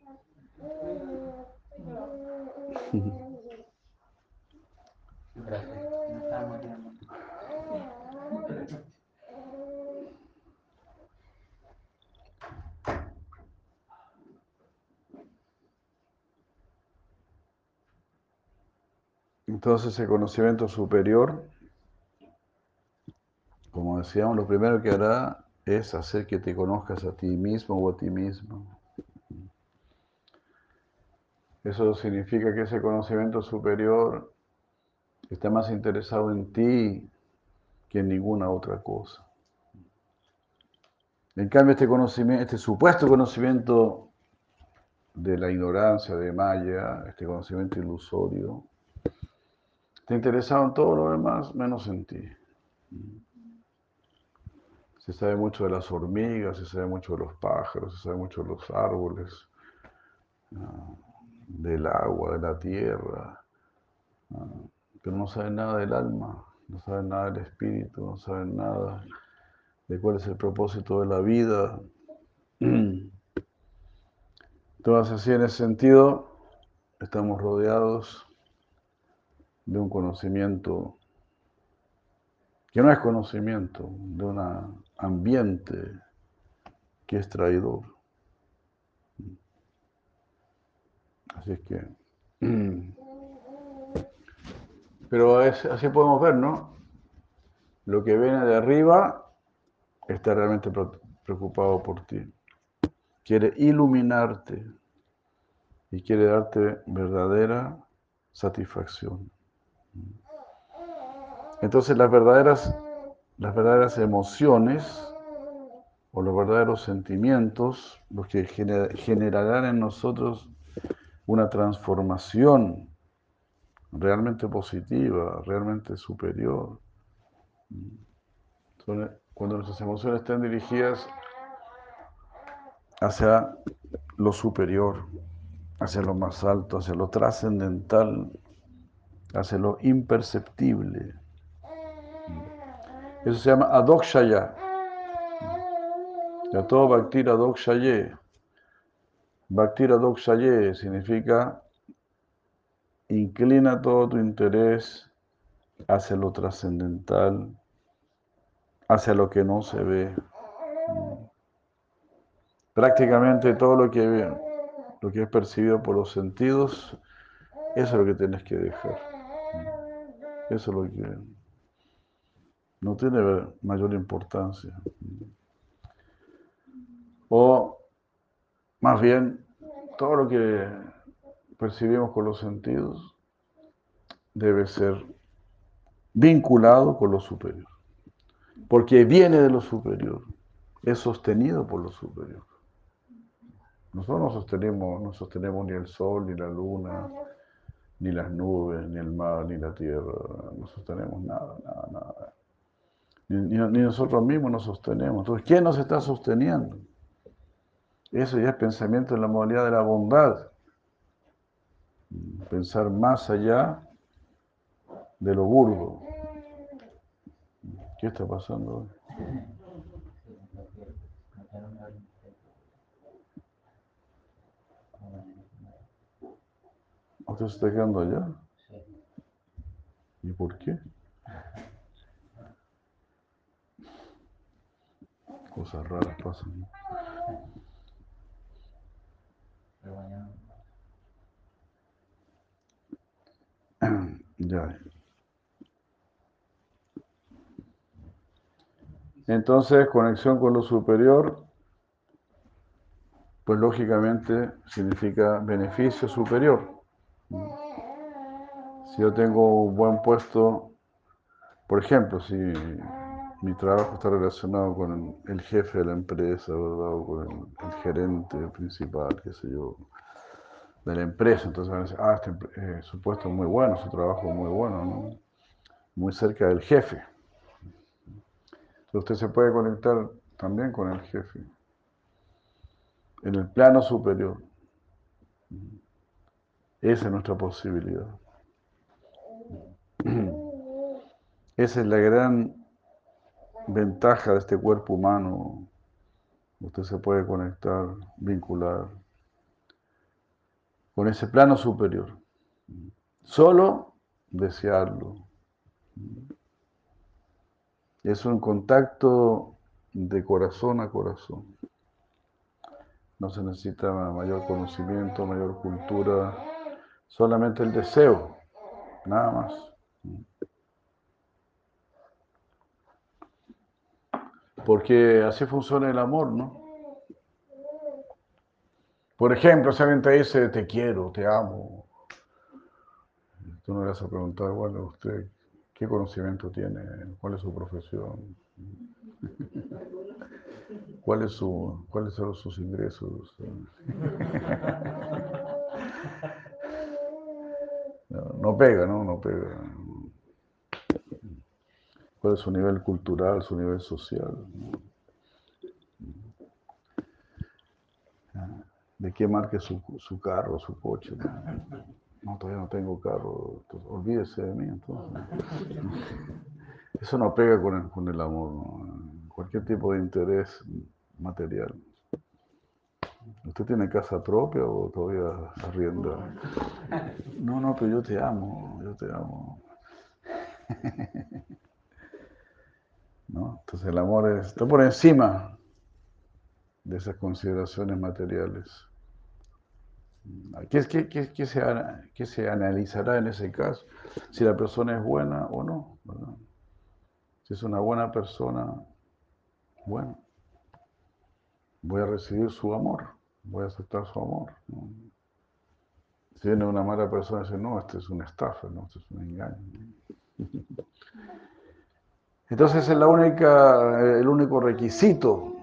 Entonces el conocimiento superior, como decíamos, lo primero que hará es hacer que te conozcas a ti mismo o a ti mismo. Eso significa que ese conocimiento superior está más interesado en ti que en ninguna otra cosa. En cambio, este conocimiento, este supuesto conocimiento de la ignorancia de Maya, este conocimiento ilusorio, está interesado en todo lo demás menos en ti. Se sabe mucho de las hormigas, se sabe mucho de los pájaros, se sabe mucho de los árboles. Ah, del agua, de la tierra, pero no saben nada del alma, no saben nada del espíritu, no saben nada de cuál es el propósito de la vida. Entonces, así en ese sentido, estamos rodeados de un conocimiento que no es conocimiento, de un ambiente que es traidor. Así es que. Pero así podemos ver, ¿no? Lo que viene de arriba está realmente preocupado por ti. Quiere iluminarte y quiere darte verdadera satisfacción. Entonces las verdaderas, las verdaderas emociones o los verdaderos sentimientos, los que generarán en nosotros una transformación realmente positiva, realmente superior. Cuando nuestras emociones estén dirigidas hacia lo superior, hacia lo más alto, hacia lo trascendental, hacia lo imperceptible. Eso se llama adokshaya. todo bhakti adokshaye. Bhakti Radokshaye significa inclina todo tu interés hacia lo trascendental, hacia lo que no se ve. Prácticamente todo lo que, lo que es percibido por los sentidos, eso es lo que tienes que dejar. Eso es lo que no tiene mayor importancia. O más bien, todo lo que percibimos con los sentidos debe ser vinculado con lo superior, porque viene de lo superior, es sostenido por lo superior. Nosotros no sostenemos, no sostenemos ni el sol, ni la luna, ni las nubes, ni el mar, ni la tierra, no sostenemos nada, nada, nada. Ni, ni nosotros mismos nos sostenemos. Entonces, ¿quién nos está sosteniendo? Eso ya es pensamiento en la modalidad de la bondad. Pensar más allá de lo burdo. ¿Qué está pasando? ¿Usted se está quedando allá? ¿Y por qué? Cosas raras pasan. Ya. Entonces, conexión con lo superior, pues lógicamente significa beneficio superior. Si yo tengo un buen puesto, por ejemplo, si mi trabajo está relacionado con el jefe de la empresa, ¿verdad? O con el, gerente principal, qué sé yo, de la empresa. Entonces van a decir, ah, este, eh, su puesto es muy bueno, su trabajo es muy bueno, ¿no? Muy cerca del jefe. Usted se puede conectar también con el jefe. En el plano superior. Esa es nuestra posibilidad. Esa es la gran ventaja de este cuerpo humano. Usted se puede conectar, vincular con ese plano superior. Solo desearlo. Es un contacto de corazón a corazón. No se necesita mayor conocimiento, mayor cultura, solamente el deseo, nada más. Porque así funciona el amor, ¿no? Por ejemplo, si alguien te dice te quiero, te amo, tú no le vas a preguntar, bueno, usted, ¿qué conocimiento tiene? ¿Cuál es su profesión? ¿Cuáles su, ¿Cuáles son sus ingresos? No, pega, ¿no? No pega. ¿Cuál es su nivel cultural, su nivel social? ¿De qué marca su, su carro, su coche? No, todavía no tengo carro. olvídese de mí, entonces. Eso no pega con el, con el amor, ¿no? cualquier tipo de interés material. ¿Usted tiene casa propia o todavía arrienda? No, no, pero yo te amo, yo te amo. ¿No? Entonces el amor está por encima de esas consideraciones materiales. ¿Qué, qué, qué, se, analizará en ese caso? Si la persona es buena o no. Si es una buena persona, bueno, voy a recibir su amor, voy a aceptar su amor. Si viene una mala persona dice, no, este es una estafa, no, este es un engaño. Entonces es la única, el único requisito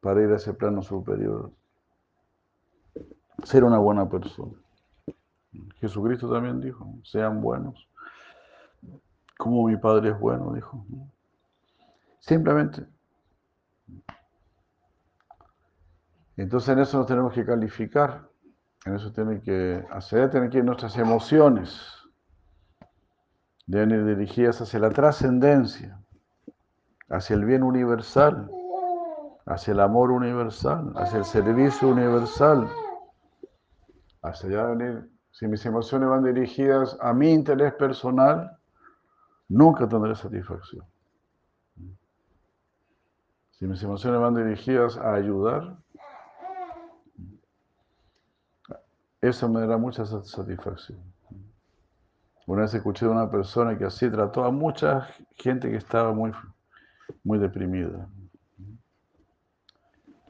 para ir a ese plano superior. Ser una buena persona. Jesucristo también dijo, sean buenos. Como mi Padre es bueno, dijo. Simplemente Entonces en eso nos tenemos que calificar, en eso tiene que hacer, tienen que nuestras emociones, deben ir dirigidas hacia la trascendencia, hacia el bien universal, hacia el amor universal, hacia el servicio universal, hacia allá. Si mis emociones van dirigidas a mi interés personal, nunca tendré satisfacción. Si mis emociones van dirigidas a ayudar, Eso me dará mucha satisfacción. Una vez escuché de una persona que así trató a mucha gente que estaba muy, muy deprimida.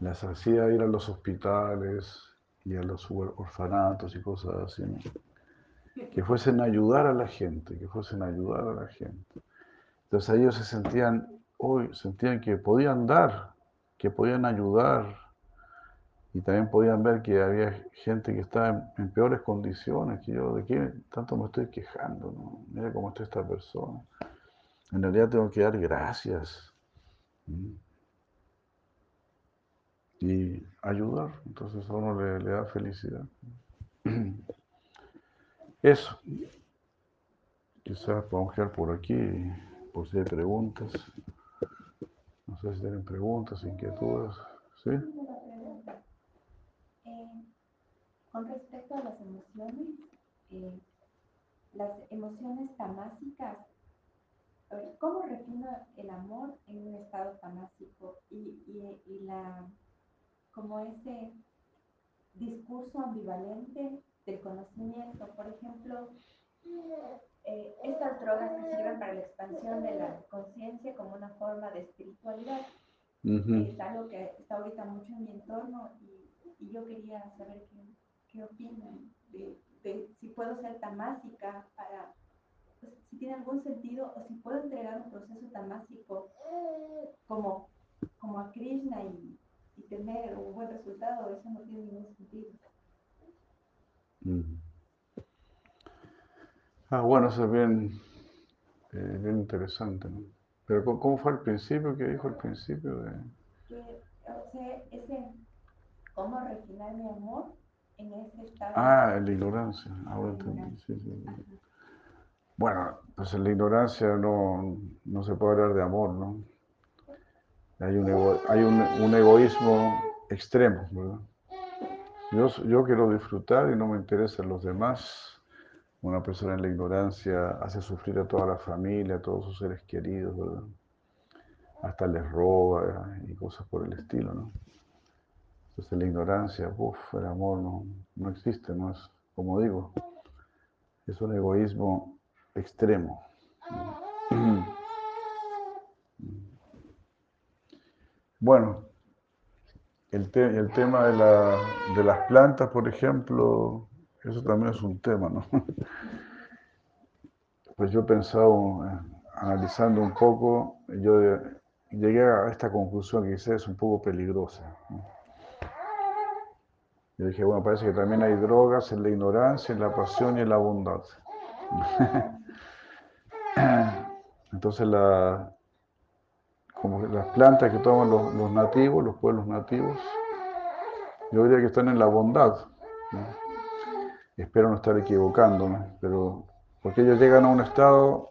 Las hacía ir a los hospitales y a los orfanatos y cosas así. Que fuesen a ayudar a la gente, que fuesen a ayudar a la gente. Entonces ellos se sentían, hoy sentían que podían dar, que podían ayudar, y también podían ver que había gente que estaba en, peores condiciones que yo, de qué tanto me estoy quejando, ¿no? mira cómo está esta persona. En realidad tengo que dar gracias y ayudar, entonces a uno le, le da felicidad. Eso. Quizás podemos quedar por aquí. por si hay preguntas. No sé si tienen preguntas, inquietudes. ¿Sí? Eh, con respecto a las emociones, eh, las emociones tamásicas, ¿cómo refina el amor en un estado tamásico y, y, y la, como ese discurso ambivalente del conocimiento? Por ejemplo, eh, estas drogas que sirven para la expansión de la conciencia como una forma de espiritualidad. Es algo que está ahorita mucho en mi entorno y, y yo quería saber qué, qué opinan de, de, si puedo ser tamásica para, pues, si tiene algún sentido o si puedo entregar un proceso tamásico como, como a Krishna y, y tener un buen resultado, eso no tiene ningún sentido. Ah, bueno, eso es bien, eh, bien interesante, ¿no? Pero ¿cómo fue al principio? ¿Qué dijo al principio? De... Que, o sea, ese, cómo refinar mi amor en ese estado. Ah, en la ignorancia, ahora entendí. Sí, sí. Bueno, pues en la ignorancia no, no se puede hablar de amor, ¿no? Hay un, ego, hay un, un egoísmo extremo, ¿verdad? Yo, yo quiero disfrutar y no me interesan los demás una persona en la ignorancia hace sufrir a toda la familia, a todos sus seres queridos, ¿verdad? Hasta les roba y cosas por el estilo, ¿no? Entonces la ignorancia, uff, el amor no, no existe, no es, como digo, es un egoísmo extremo. Bueno, el, te, el tema de, la, de las plantas, por ejemplo, eso también es un tema, ¿no? Pues yo he pensado, eh, analizando un poco, yo llegué a esta conclusión que quizás es un poco peligrosa. Yo dije, bueno, parece que también hay drogas en la ignorancia, en la pasión y en la bondad. Entonces, las plantas que toman los, nativos, los pueblos nativos, yo diría que están en la bondad. espero no estar equivocándome, pero porque ellos llegan a un estado,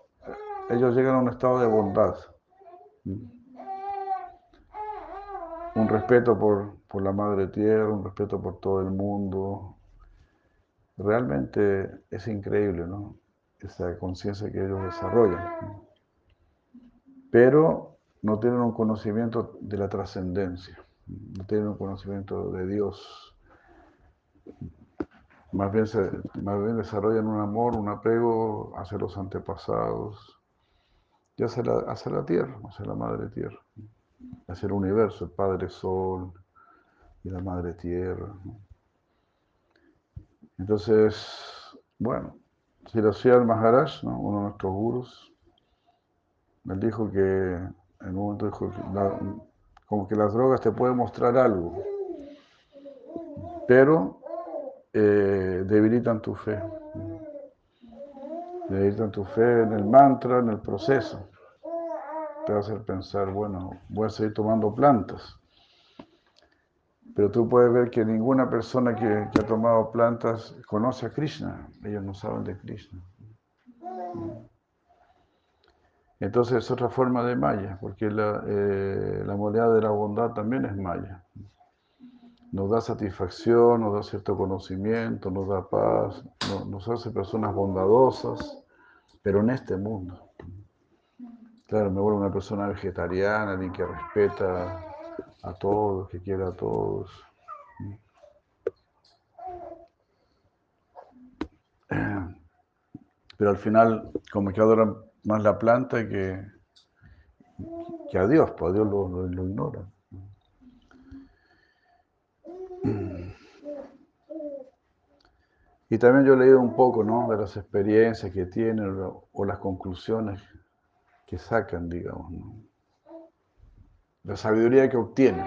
ellos llegan a un estado de bondad. Un respeto por, por la madre tierra, un respeto por todo el mundo. Realmente es increíble, ¿no? Esa conciencia que ellos desarrollan. Pero no tienen un conocimiento de la trascendencia, no tienen un conocimiento de Dios, más bien, más bien desarrollan un amor, un apego hacia los antepasados y hacia la, hacia la tierra, hacia la madre tierra, hacia el universo, el Padre Sol y la madre tierra. Entonces, bueno, si lo hacía el Maharaj, ¿no? uno de nuestros gurus, él dijo que, en un momento dijo, como que las drogas te pueden mostrar algo, pero eh, debilitan tu fe. Debilitan tu fe en el mantra, en el proceso. Te va a hacer pensar, bueno, voy a seguir tomando plantas. Pero tú puedes ver que ninguna persona que, que ha tomado plantas conoce a Krishna. Ellos no saben de Krishna. Entonces es otra forma de maya, porque la, eh, la moneda de la bondad también es maya nos da satisfacción, nos da cierto conocimiento, nos da paz, nos hace personas bondadosas, pero en este mundo. Claro, me vuelvo una persona vegetariana, alguien que respeta a todos, que quiere a todos. Pero al final, como que adoran más la planta que, que a Dios, pues a Dios lo, lo, lo ignoran. Y también yo he leído un poco ¿no? de las experiencias que tienen o las conclusiones que sacan, digamos, ¿no? la sabiduría que obtienen.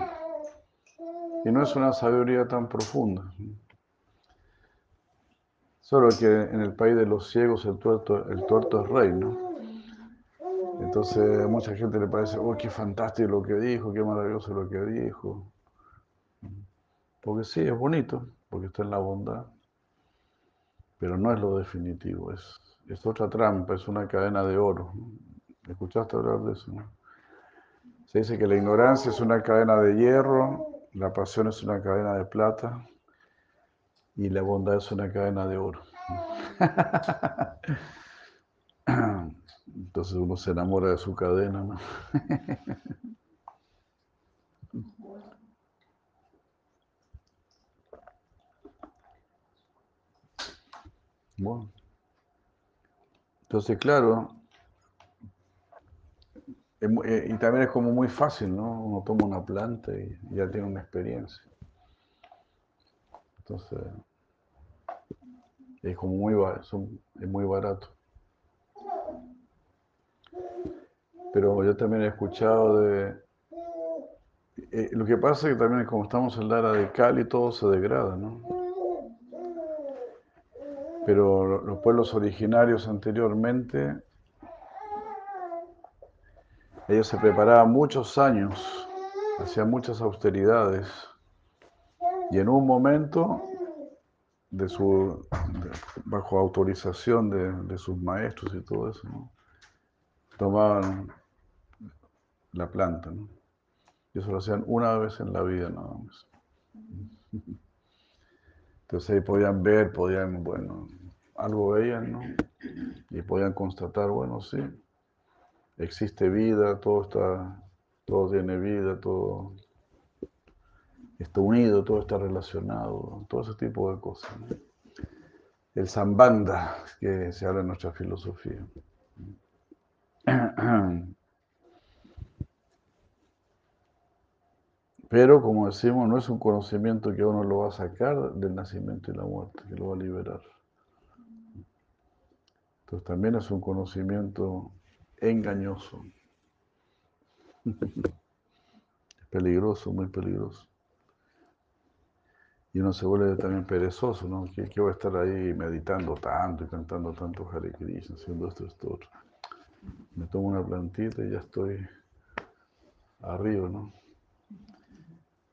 Y no es una sabiduría tan profunda. Solo que en el país de los ciegos el tuerto, el tuerto es rey, ¿no? Entonces a mucha gente le parece, oh, qué fantástico lo que dijo, qué maravilloso lo que dijo. Porque sí, es bonito, porque está en la bondad pero no es lo definitivo, es, es otra trampa, es una cadena de oro. ¿Escuchaste hablar de eso? Se dice que la ignorancia es una cadena de hierro, la pasión es una cadena de plata y la bondad es una cadena de oro. Entonces uno se enamora de su cadena, ¿no? Bueno. Entonces, claro, eh, y también es como muy fácil, ¿no? Uno toma una planta y ya tiene una experiencia. Entonces, es como muy, es muy barato. Pero yo también he escuchado de... Eh, lo que pasa es que también como estamos en la era de Cali, todo se degrada, ¿no? Pero los pueblos originarios anteriormente, ellos se preparaban muchos años, hacían muchas austeridades y en un momento de su, bajo autorización de, de, sus maestros y todo eso, tomaban la planta. ¿no? Y eso lo hacían una vez en la vida nada más. Entonces ahí podían ver, podían, bueno, algo veían, ¿no? Y podían constatar, bueno, sí, existe vida, todo está, todo tiene vida, todo está unido, todo está relacionado, todo ese tipo de cosas. El zambanda que se habla en nuestra filosofía. Pero, como decimos, no es un conocimiento que uno lo va a sacar del nacimiento y la muerte, que lo va a liberar. Entonces también es un conocimiento engañoso. Es peligroso, muy peligroso. Y uno se vuelve también perezoso, ¿no? ¿Qué, voy a estar ahí meditando tanto y cantando tanto Hare Krishna, haciendo esto, esto, otro? Me tomo una plantita y ya estoy arriba, ¿no?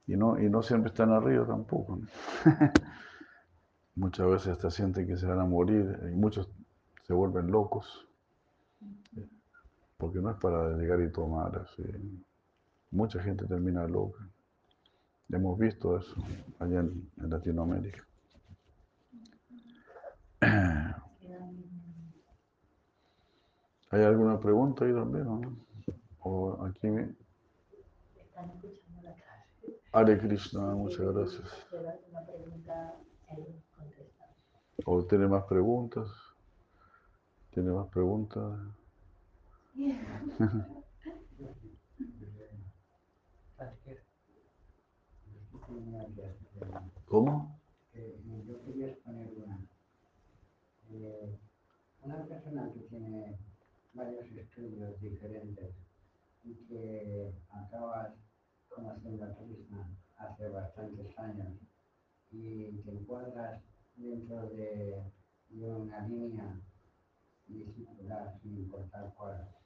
Y no, y no siempre están arriba tampoco. Muchas veces hasta sienten que se van a morir y muchos se vuelven locos. Porque no es para llegar y tomar así. Mucha gente termina loca. Hemos visto eso allá en, Latinoamérica. ¿Hay alguna pregunta ahí también? ¿no? O aquí. Están escuchando la clase. Hare Krishna, muchas gracias. ¿O tiene más preguntas? ¿Tiene más preguntas? ¿Cómo? yo quería exponer una. Una persona que tiene varios estudios diferentes y que acabas conociendo a Krishna hace bastantes años y te encuadras dentro de, de una línea discipular, sin importar cuál.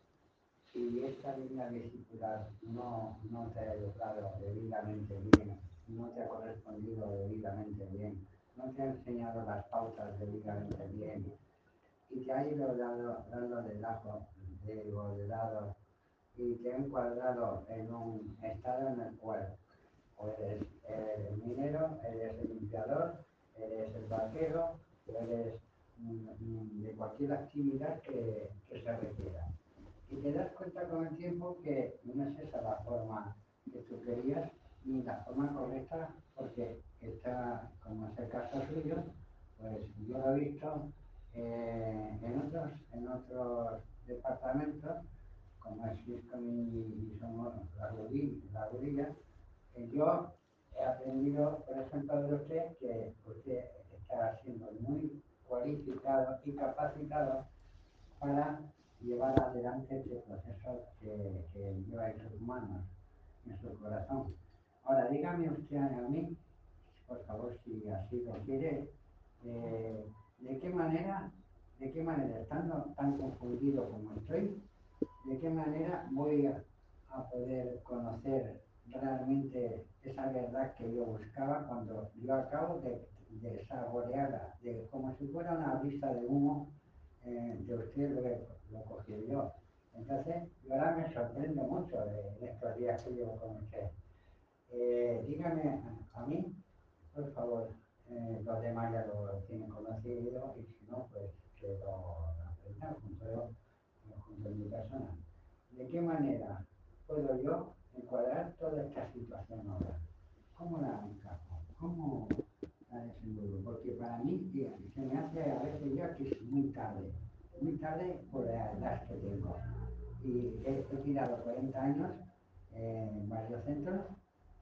Y esta línea discipular no, no te ha educado debidamente bien no te ha correspondido debidamente bien, no te ha enseñado las pautas debidamente bien y te ha ido dando, dando de lado, de, lado y te ha encuadrado en un estado en el cual o eres el minero, eres el limpiador, eres el vaquero, eres de cualquier actividad que, que se requiera. Y te das cuenta con el tiempo que no es esa la forma que tú querías y la forma correcta, porque está, como es el caso suyo, pues yo lo he visto eh, en, otros, en otros departamentos, como es Wisconsin y somos la rodilla, la yo he aprendido, por ejemplo, de usted que usted está siendo muy cualificado y capacitado para llevar adelante este proceso que, lleva en sus manos, en su corazón. Ahora, dígame usted a mí, por favor, si así lo quiere, eh, de qué manera, de qué manera, estando tan confundido como estoy, de qué manera voy a, poder conocer realmente esa verdad que yo buscaba cuando yo acabo de, de saborearla, de, como si fuera una vista de humo, eh, de usted lo cogí yo. Entonces, yo ahora me sorprendo mucho de, estos días que llevo con usted. Eh, dígame a, mí, por favor, eh, los demás ya lo tienen conocido y si no, pues que lo aprendan junto, junto a mi persona. ¿De qué manera puedo yo encuadrar toda esta situación ahora? ¿Cómo la encajo? ¿Cómo la desenvuelvo? Porque para mí se me hace a veces ya que es muy tarde, muy tarde por la edad que tengo. Y he, he tirado 40 años en varios centros,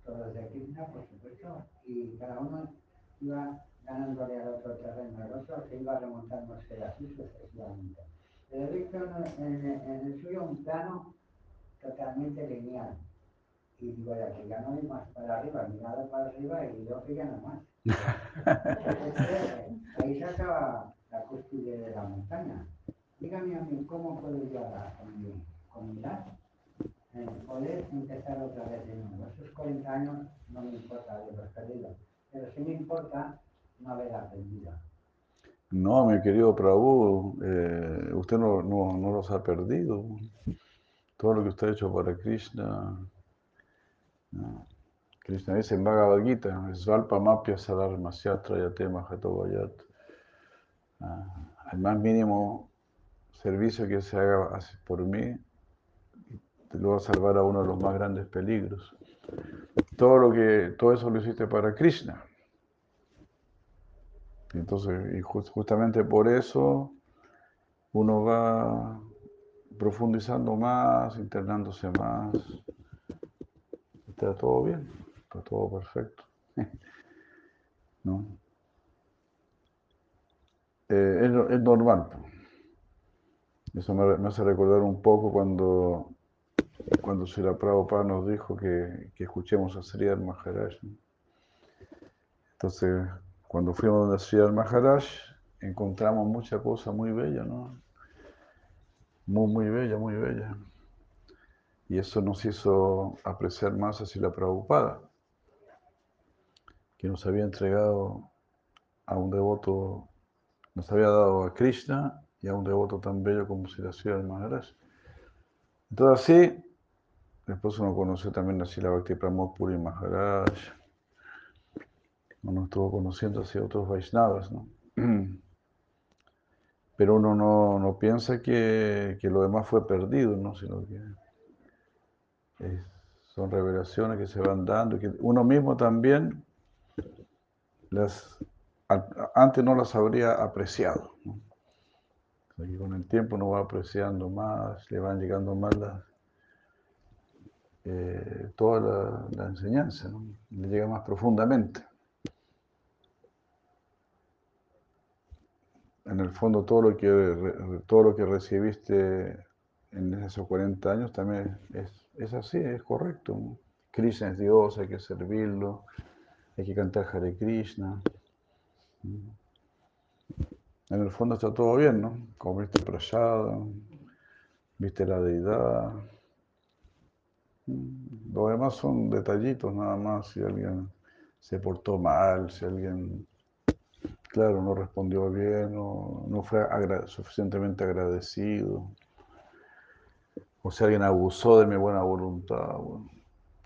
todos de Krishna, por supuesto, y cada uno iba ganándole al otro terreno, al otro que iba remontándose así sucesivamente. Pero he visto en, en, en el suyo un plano totalmente lineal. Y digo, ya que ya no hay más para arriba, mirado para arriba y yo que ya no más. Entonces, ahí se acaba la cúspide de la montaña. Dígame a mí, ¿cómo puedo yo ahora con mi comunidad eh, poder empezar otra vez de nuevo? Esos 40 años no me importa haberlos perdido, pero sí me importa no haber aprendido. No, mi querido Prabhu, eh, usted no, no, no los ha perdido. Todo lo que usted ha hecho para Krishna. no. Krishna dice en Bhagavad Gita, Svalpa Mapya Sadar Masyatra Yate Mahato. Ah, Al más mínimo servicio que se haga por mí, te lo va a salvar a uno de los más grandes peligros. Todo lo que, todo eso lo hiciste para Krishna. Entonces, y jus- justamente por eso uno va profundizando más, internándose más. Está todo bien, está todo perfecto. ¿No? Eh, es, no- es normal. Eso me, hace recordar un poco cuando, cuando Srila Prabhupada nos dijo que, que escuchemos a Sri Maharaj. Entonces, cuando fuimos a Sri Maharaj, encontramos mucha cosa muy bella, ¿no? Muy, muy bella, muy bella. Y eso nos hizo apreciar más a Srila Prabhupada, que nos había entregado a un devoto, nos había dado a Krishna y a un devoto tan bello como Sri Maharaj. Entonces así, después uno conoció también a Srila Bhakti Pramod Puri Maharaj, uno estuvo conociendo así otros Vaishnavas, ¿no? Pero uno no, no piensa que, que lo demás fue perdido, ¿no? Sino que son revelaciones que se van dando, que uno mismo también las, antes no las habría apreciado. ¿no? Que con el tiempo uno va apreciando más, le van llegando más las, eh, toda la, enseñanza, le llega más profundamente. En el fondo todo lo que, todo lo que recibiste en esos 40 años también es, es así, es correcto. Krishna es Dios, hay que servirlo, hay que cantar Hare Krishna. En el fondo está todo bien, ¿no? Comiste prasada, viste la deidad. Mm, Lo demás son detallitos nada más, si alguien se portó mal, si alguien, claro, no respondió bien o no fue suficientemente agradecido, o si alguien abusó de mi buena voluntad. Bueno,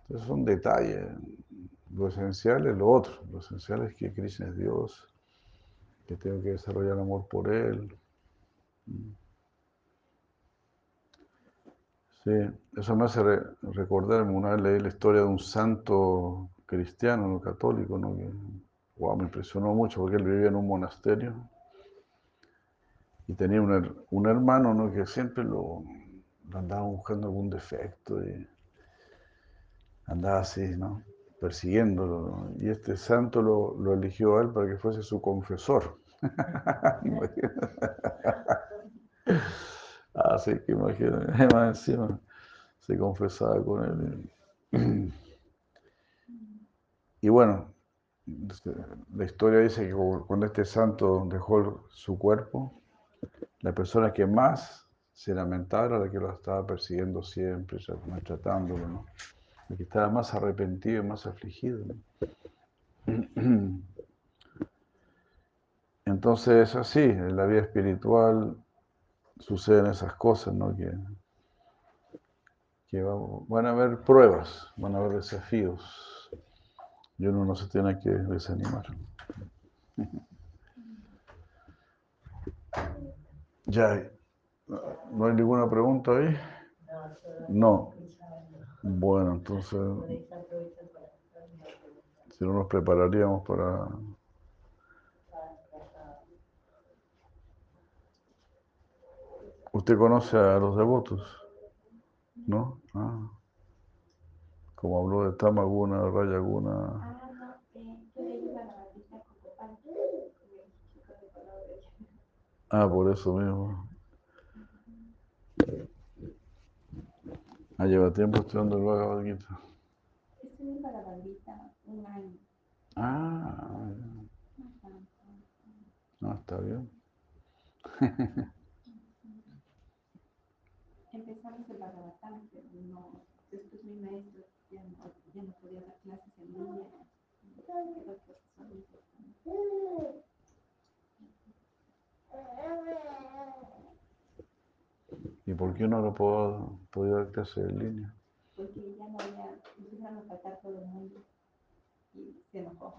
esos son detalles. Lo esencial es lo otro. Lo esencial es que Krishna es Dios, que tengo que desarrollar amor por Él. Sí, eso me hace re- recordarme, una vez leí la historia de un santo cristiano, no católico, ¿no? Que, wow, me impresionó mucho porque él vivía en un monasterio y tenía un, un hermano, ¿no? Que siempre lo, lo andaba buscando algún defecto y andaba así, ¿no? Persiguiéndolo. Y este santo lo, eligió a él para que fuese su confesor. Así que imagínate, más encima se confesaba con él. Y bueno, este, la historia dice que cu- cuando este santo dejó su cuerpo, la persona que más se lamentaba era la que lo estaba persiguiendo siempre, maltratándolo, ¿no? El que estaba más arrepentido y más afligido. Entonces, así, en la vida espiritual suceden esas cosas, ¿no? Que que van a haber pruebas, van a haber desafíos y uno no se tiene que desanimar. Ya, ¿no hay ninguna pregunta ahí? No. Bueno, entonces, si no nos prepararíamos para... ¿Usted conoce a los devotos? ¿No? Ah. Como habló de Tamaguna, Rayaguna. Ah, por eso mismo. Ah, lleva tiempo estudiando el Bhagavad Gita. Estuve para la bandita un año. Ah, No no, está bien. Empezamos el Bhagavatam, pero no, después mi maestro ya no, ya no podía dar clases en línea. El. ¿Y por qué no lo puedo, podía dar clase en línea? porque ya no había, empezaron a faltar todo el mundo y se enojó.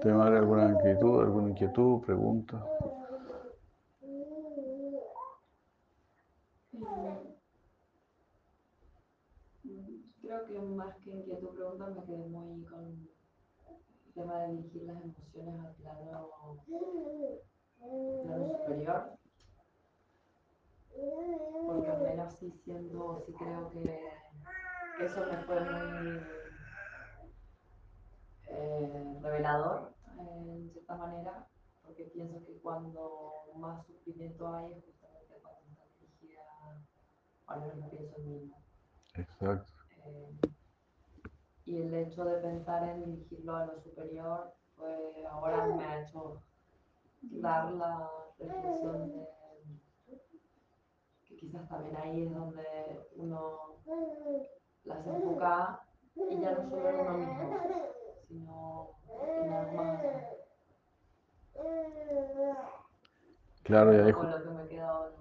¿Tiene alguna inquietud, alguna inquietud, pregunta? Creo que más que inquietud pregunta me quedé muy con el tema de dirigir las emociones al plano, superior. Porque al menos sí siento, sí creo que eso me fue muy eh, revelador en cierta manera, porque pienso que cuando más sufrimiento hay es justamente cuando está dirigida, menos lo pienso en mí, ¿no? Exacto. Eh, y el hecho de pensar en dirigirlo a lo superior, pues ahora me ha hecho dar la reflexión de que quizás también ahí es donde uno las enfoca y ya no solo en uno mismo, sino en algo más. Claro, y ahí, Con lo que me he quedado ¿no?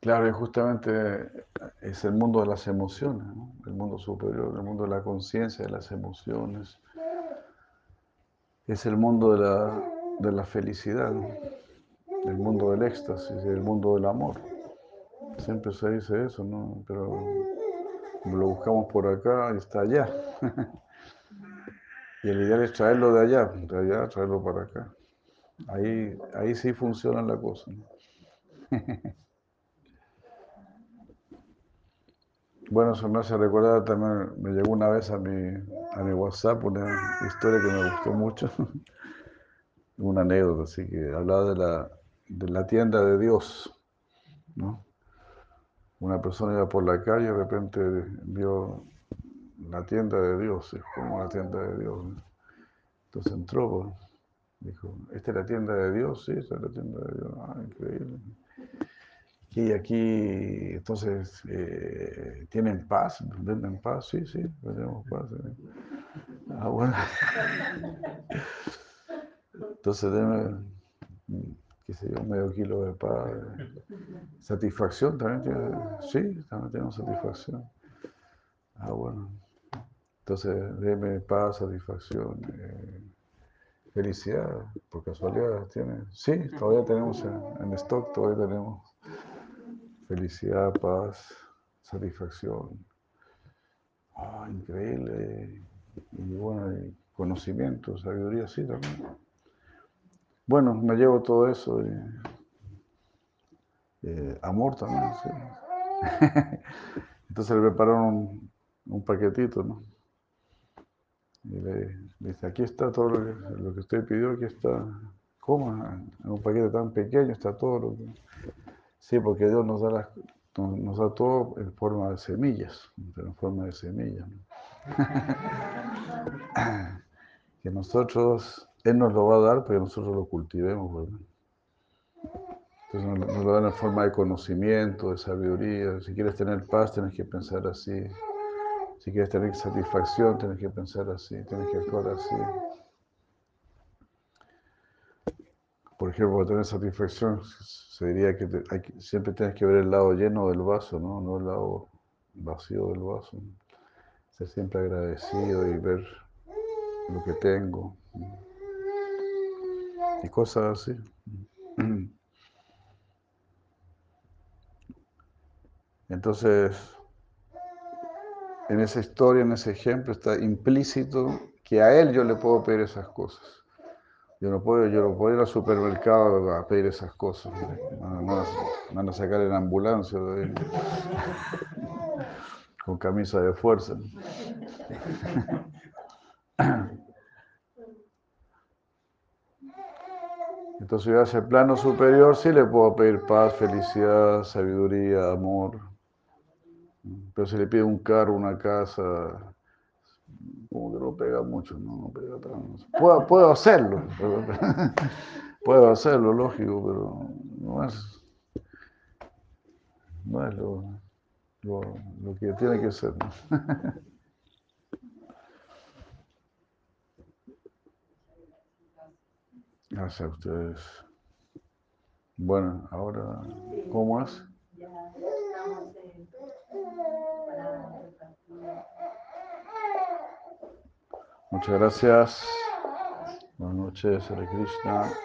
Claro, y justamente es el mundo de las emociones. El mundo superior, el mundo de la conciencia de las emociones. Es el mundo de la, de la felicidad, ¿no? el mundo del éxtasis, el mundo del amor. Siempre se dice eso, ¿no? Pero lo buscamos por acá y está allá. y el ideal es traerlo de allá, de allá, traerlo para acá. Ahí, ahí sí funciona la cosa. ¿no? Bueno, eso me hace recordar también, me llegó una vez a mi, a mi WhatsApp una historia que me gustó mucho, una anécdota, así que hablaba de la, de la tienda de Dios, ¿no? Una persona iba por la calle y de repente vio la tienda de Dios, es como la tienda de Dios. Entonces entró, pues, dijo, ¿esta es la tienda de Dios? Sí, esta es la tienda de Dios. Ah, increíble. Y aquí, entonces, eh, ¿tienen paz? ¿Venden paz? Sí, sí, vendemos paz. eh. Ah, bueno. Entonces, deme, mm, qué sé yo, medio kilo de paz. eh. Satisfacción también tiene. Sí, también tenemos satisfacción. Ah, bueno. Entonces, deme paz, satisfacción, eh, felicidad, por casualidad tiene. Sí, todavía tenemos en, en stock, todavía tenemos felicidad, paz, satisfacción. Ah, increíble. Y bueno, conocimiento, sabiduría, sí también. Bueno, me llevo todo eso. y, eh, amor también. Entonces le prepararon un, paquetito, ¿no? Y le, le dice, aquí está todo lo que, lo que usted pidió, aquí está. ¿Cómo? En un paquete tan pequeño está todo lo que... Sí, porque Dios nos da, las, nos, da todo en forma de semillas, en forma de semillas. que nosotros, Él nos lo va a dar, pero nosotros lo cultivemos. Entonces nos, nos lo dan en forma de conocimiento, de sabiduría. Si quieres tener paz, tienes que pensar así. Si quieres tener satisfacción, tienes que pensar así, tienes que actuar así. Por ejemplo, para tener satisfacción, se diría que, siempre tienes que ver el lado lleno del vaso, ¿no? no el lado vacío del vaso. Ser siempre agradecido y ver lo que tengo. Y cosas así. Entonces, en esa historia, en ese ejemplo, está implícito que a él yo le puedo pedir esas cosas. Yo no puedo, yo no puedo ir al supermercado a pedir esas cosas. Me van a sacar en ambulancia con camisa de fuerza. Entonces yo hacia el plano superior sí le puedo pedir paz, felicidad, sabiduría, amor. Pero si le pido un carro, una casa, como que no pega mucho, no, no pega tanto. Puedo, puedo hacerlo, puedo hacerlo, lógico, pero no es, no es lo, lo, lo que tiene que ser. Gracias a ustedes. Bueno, ahora, ¿cómo es? Muchas gracias. Buenas noches, Hare Krishna.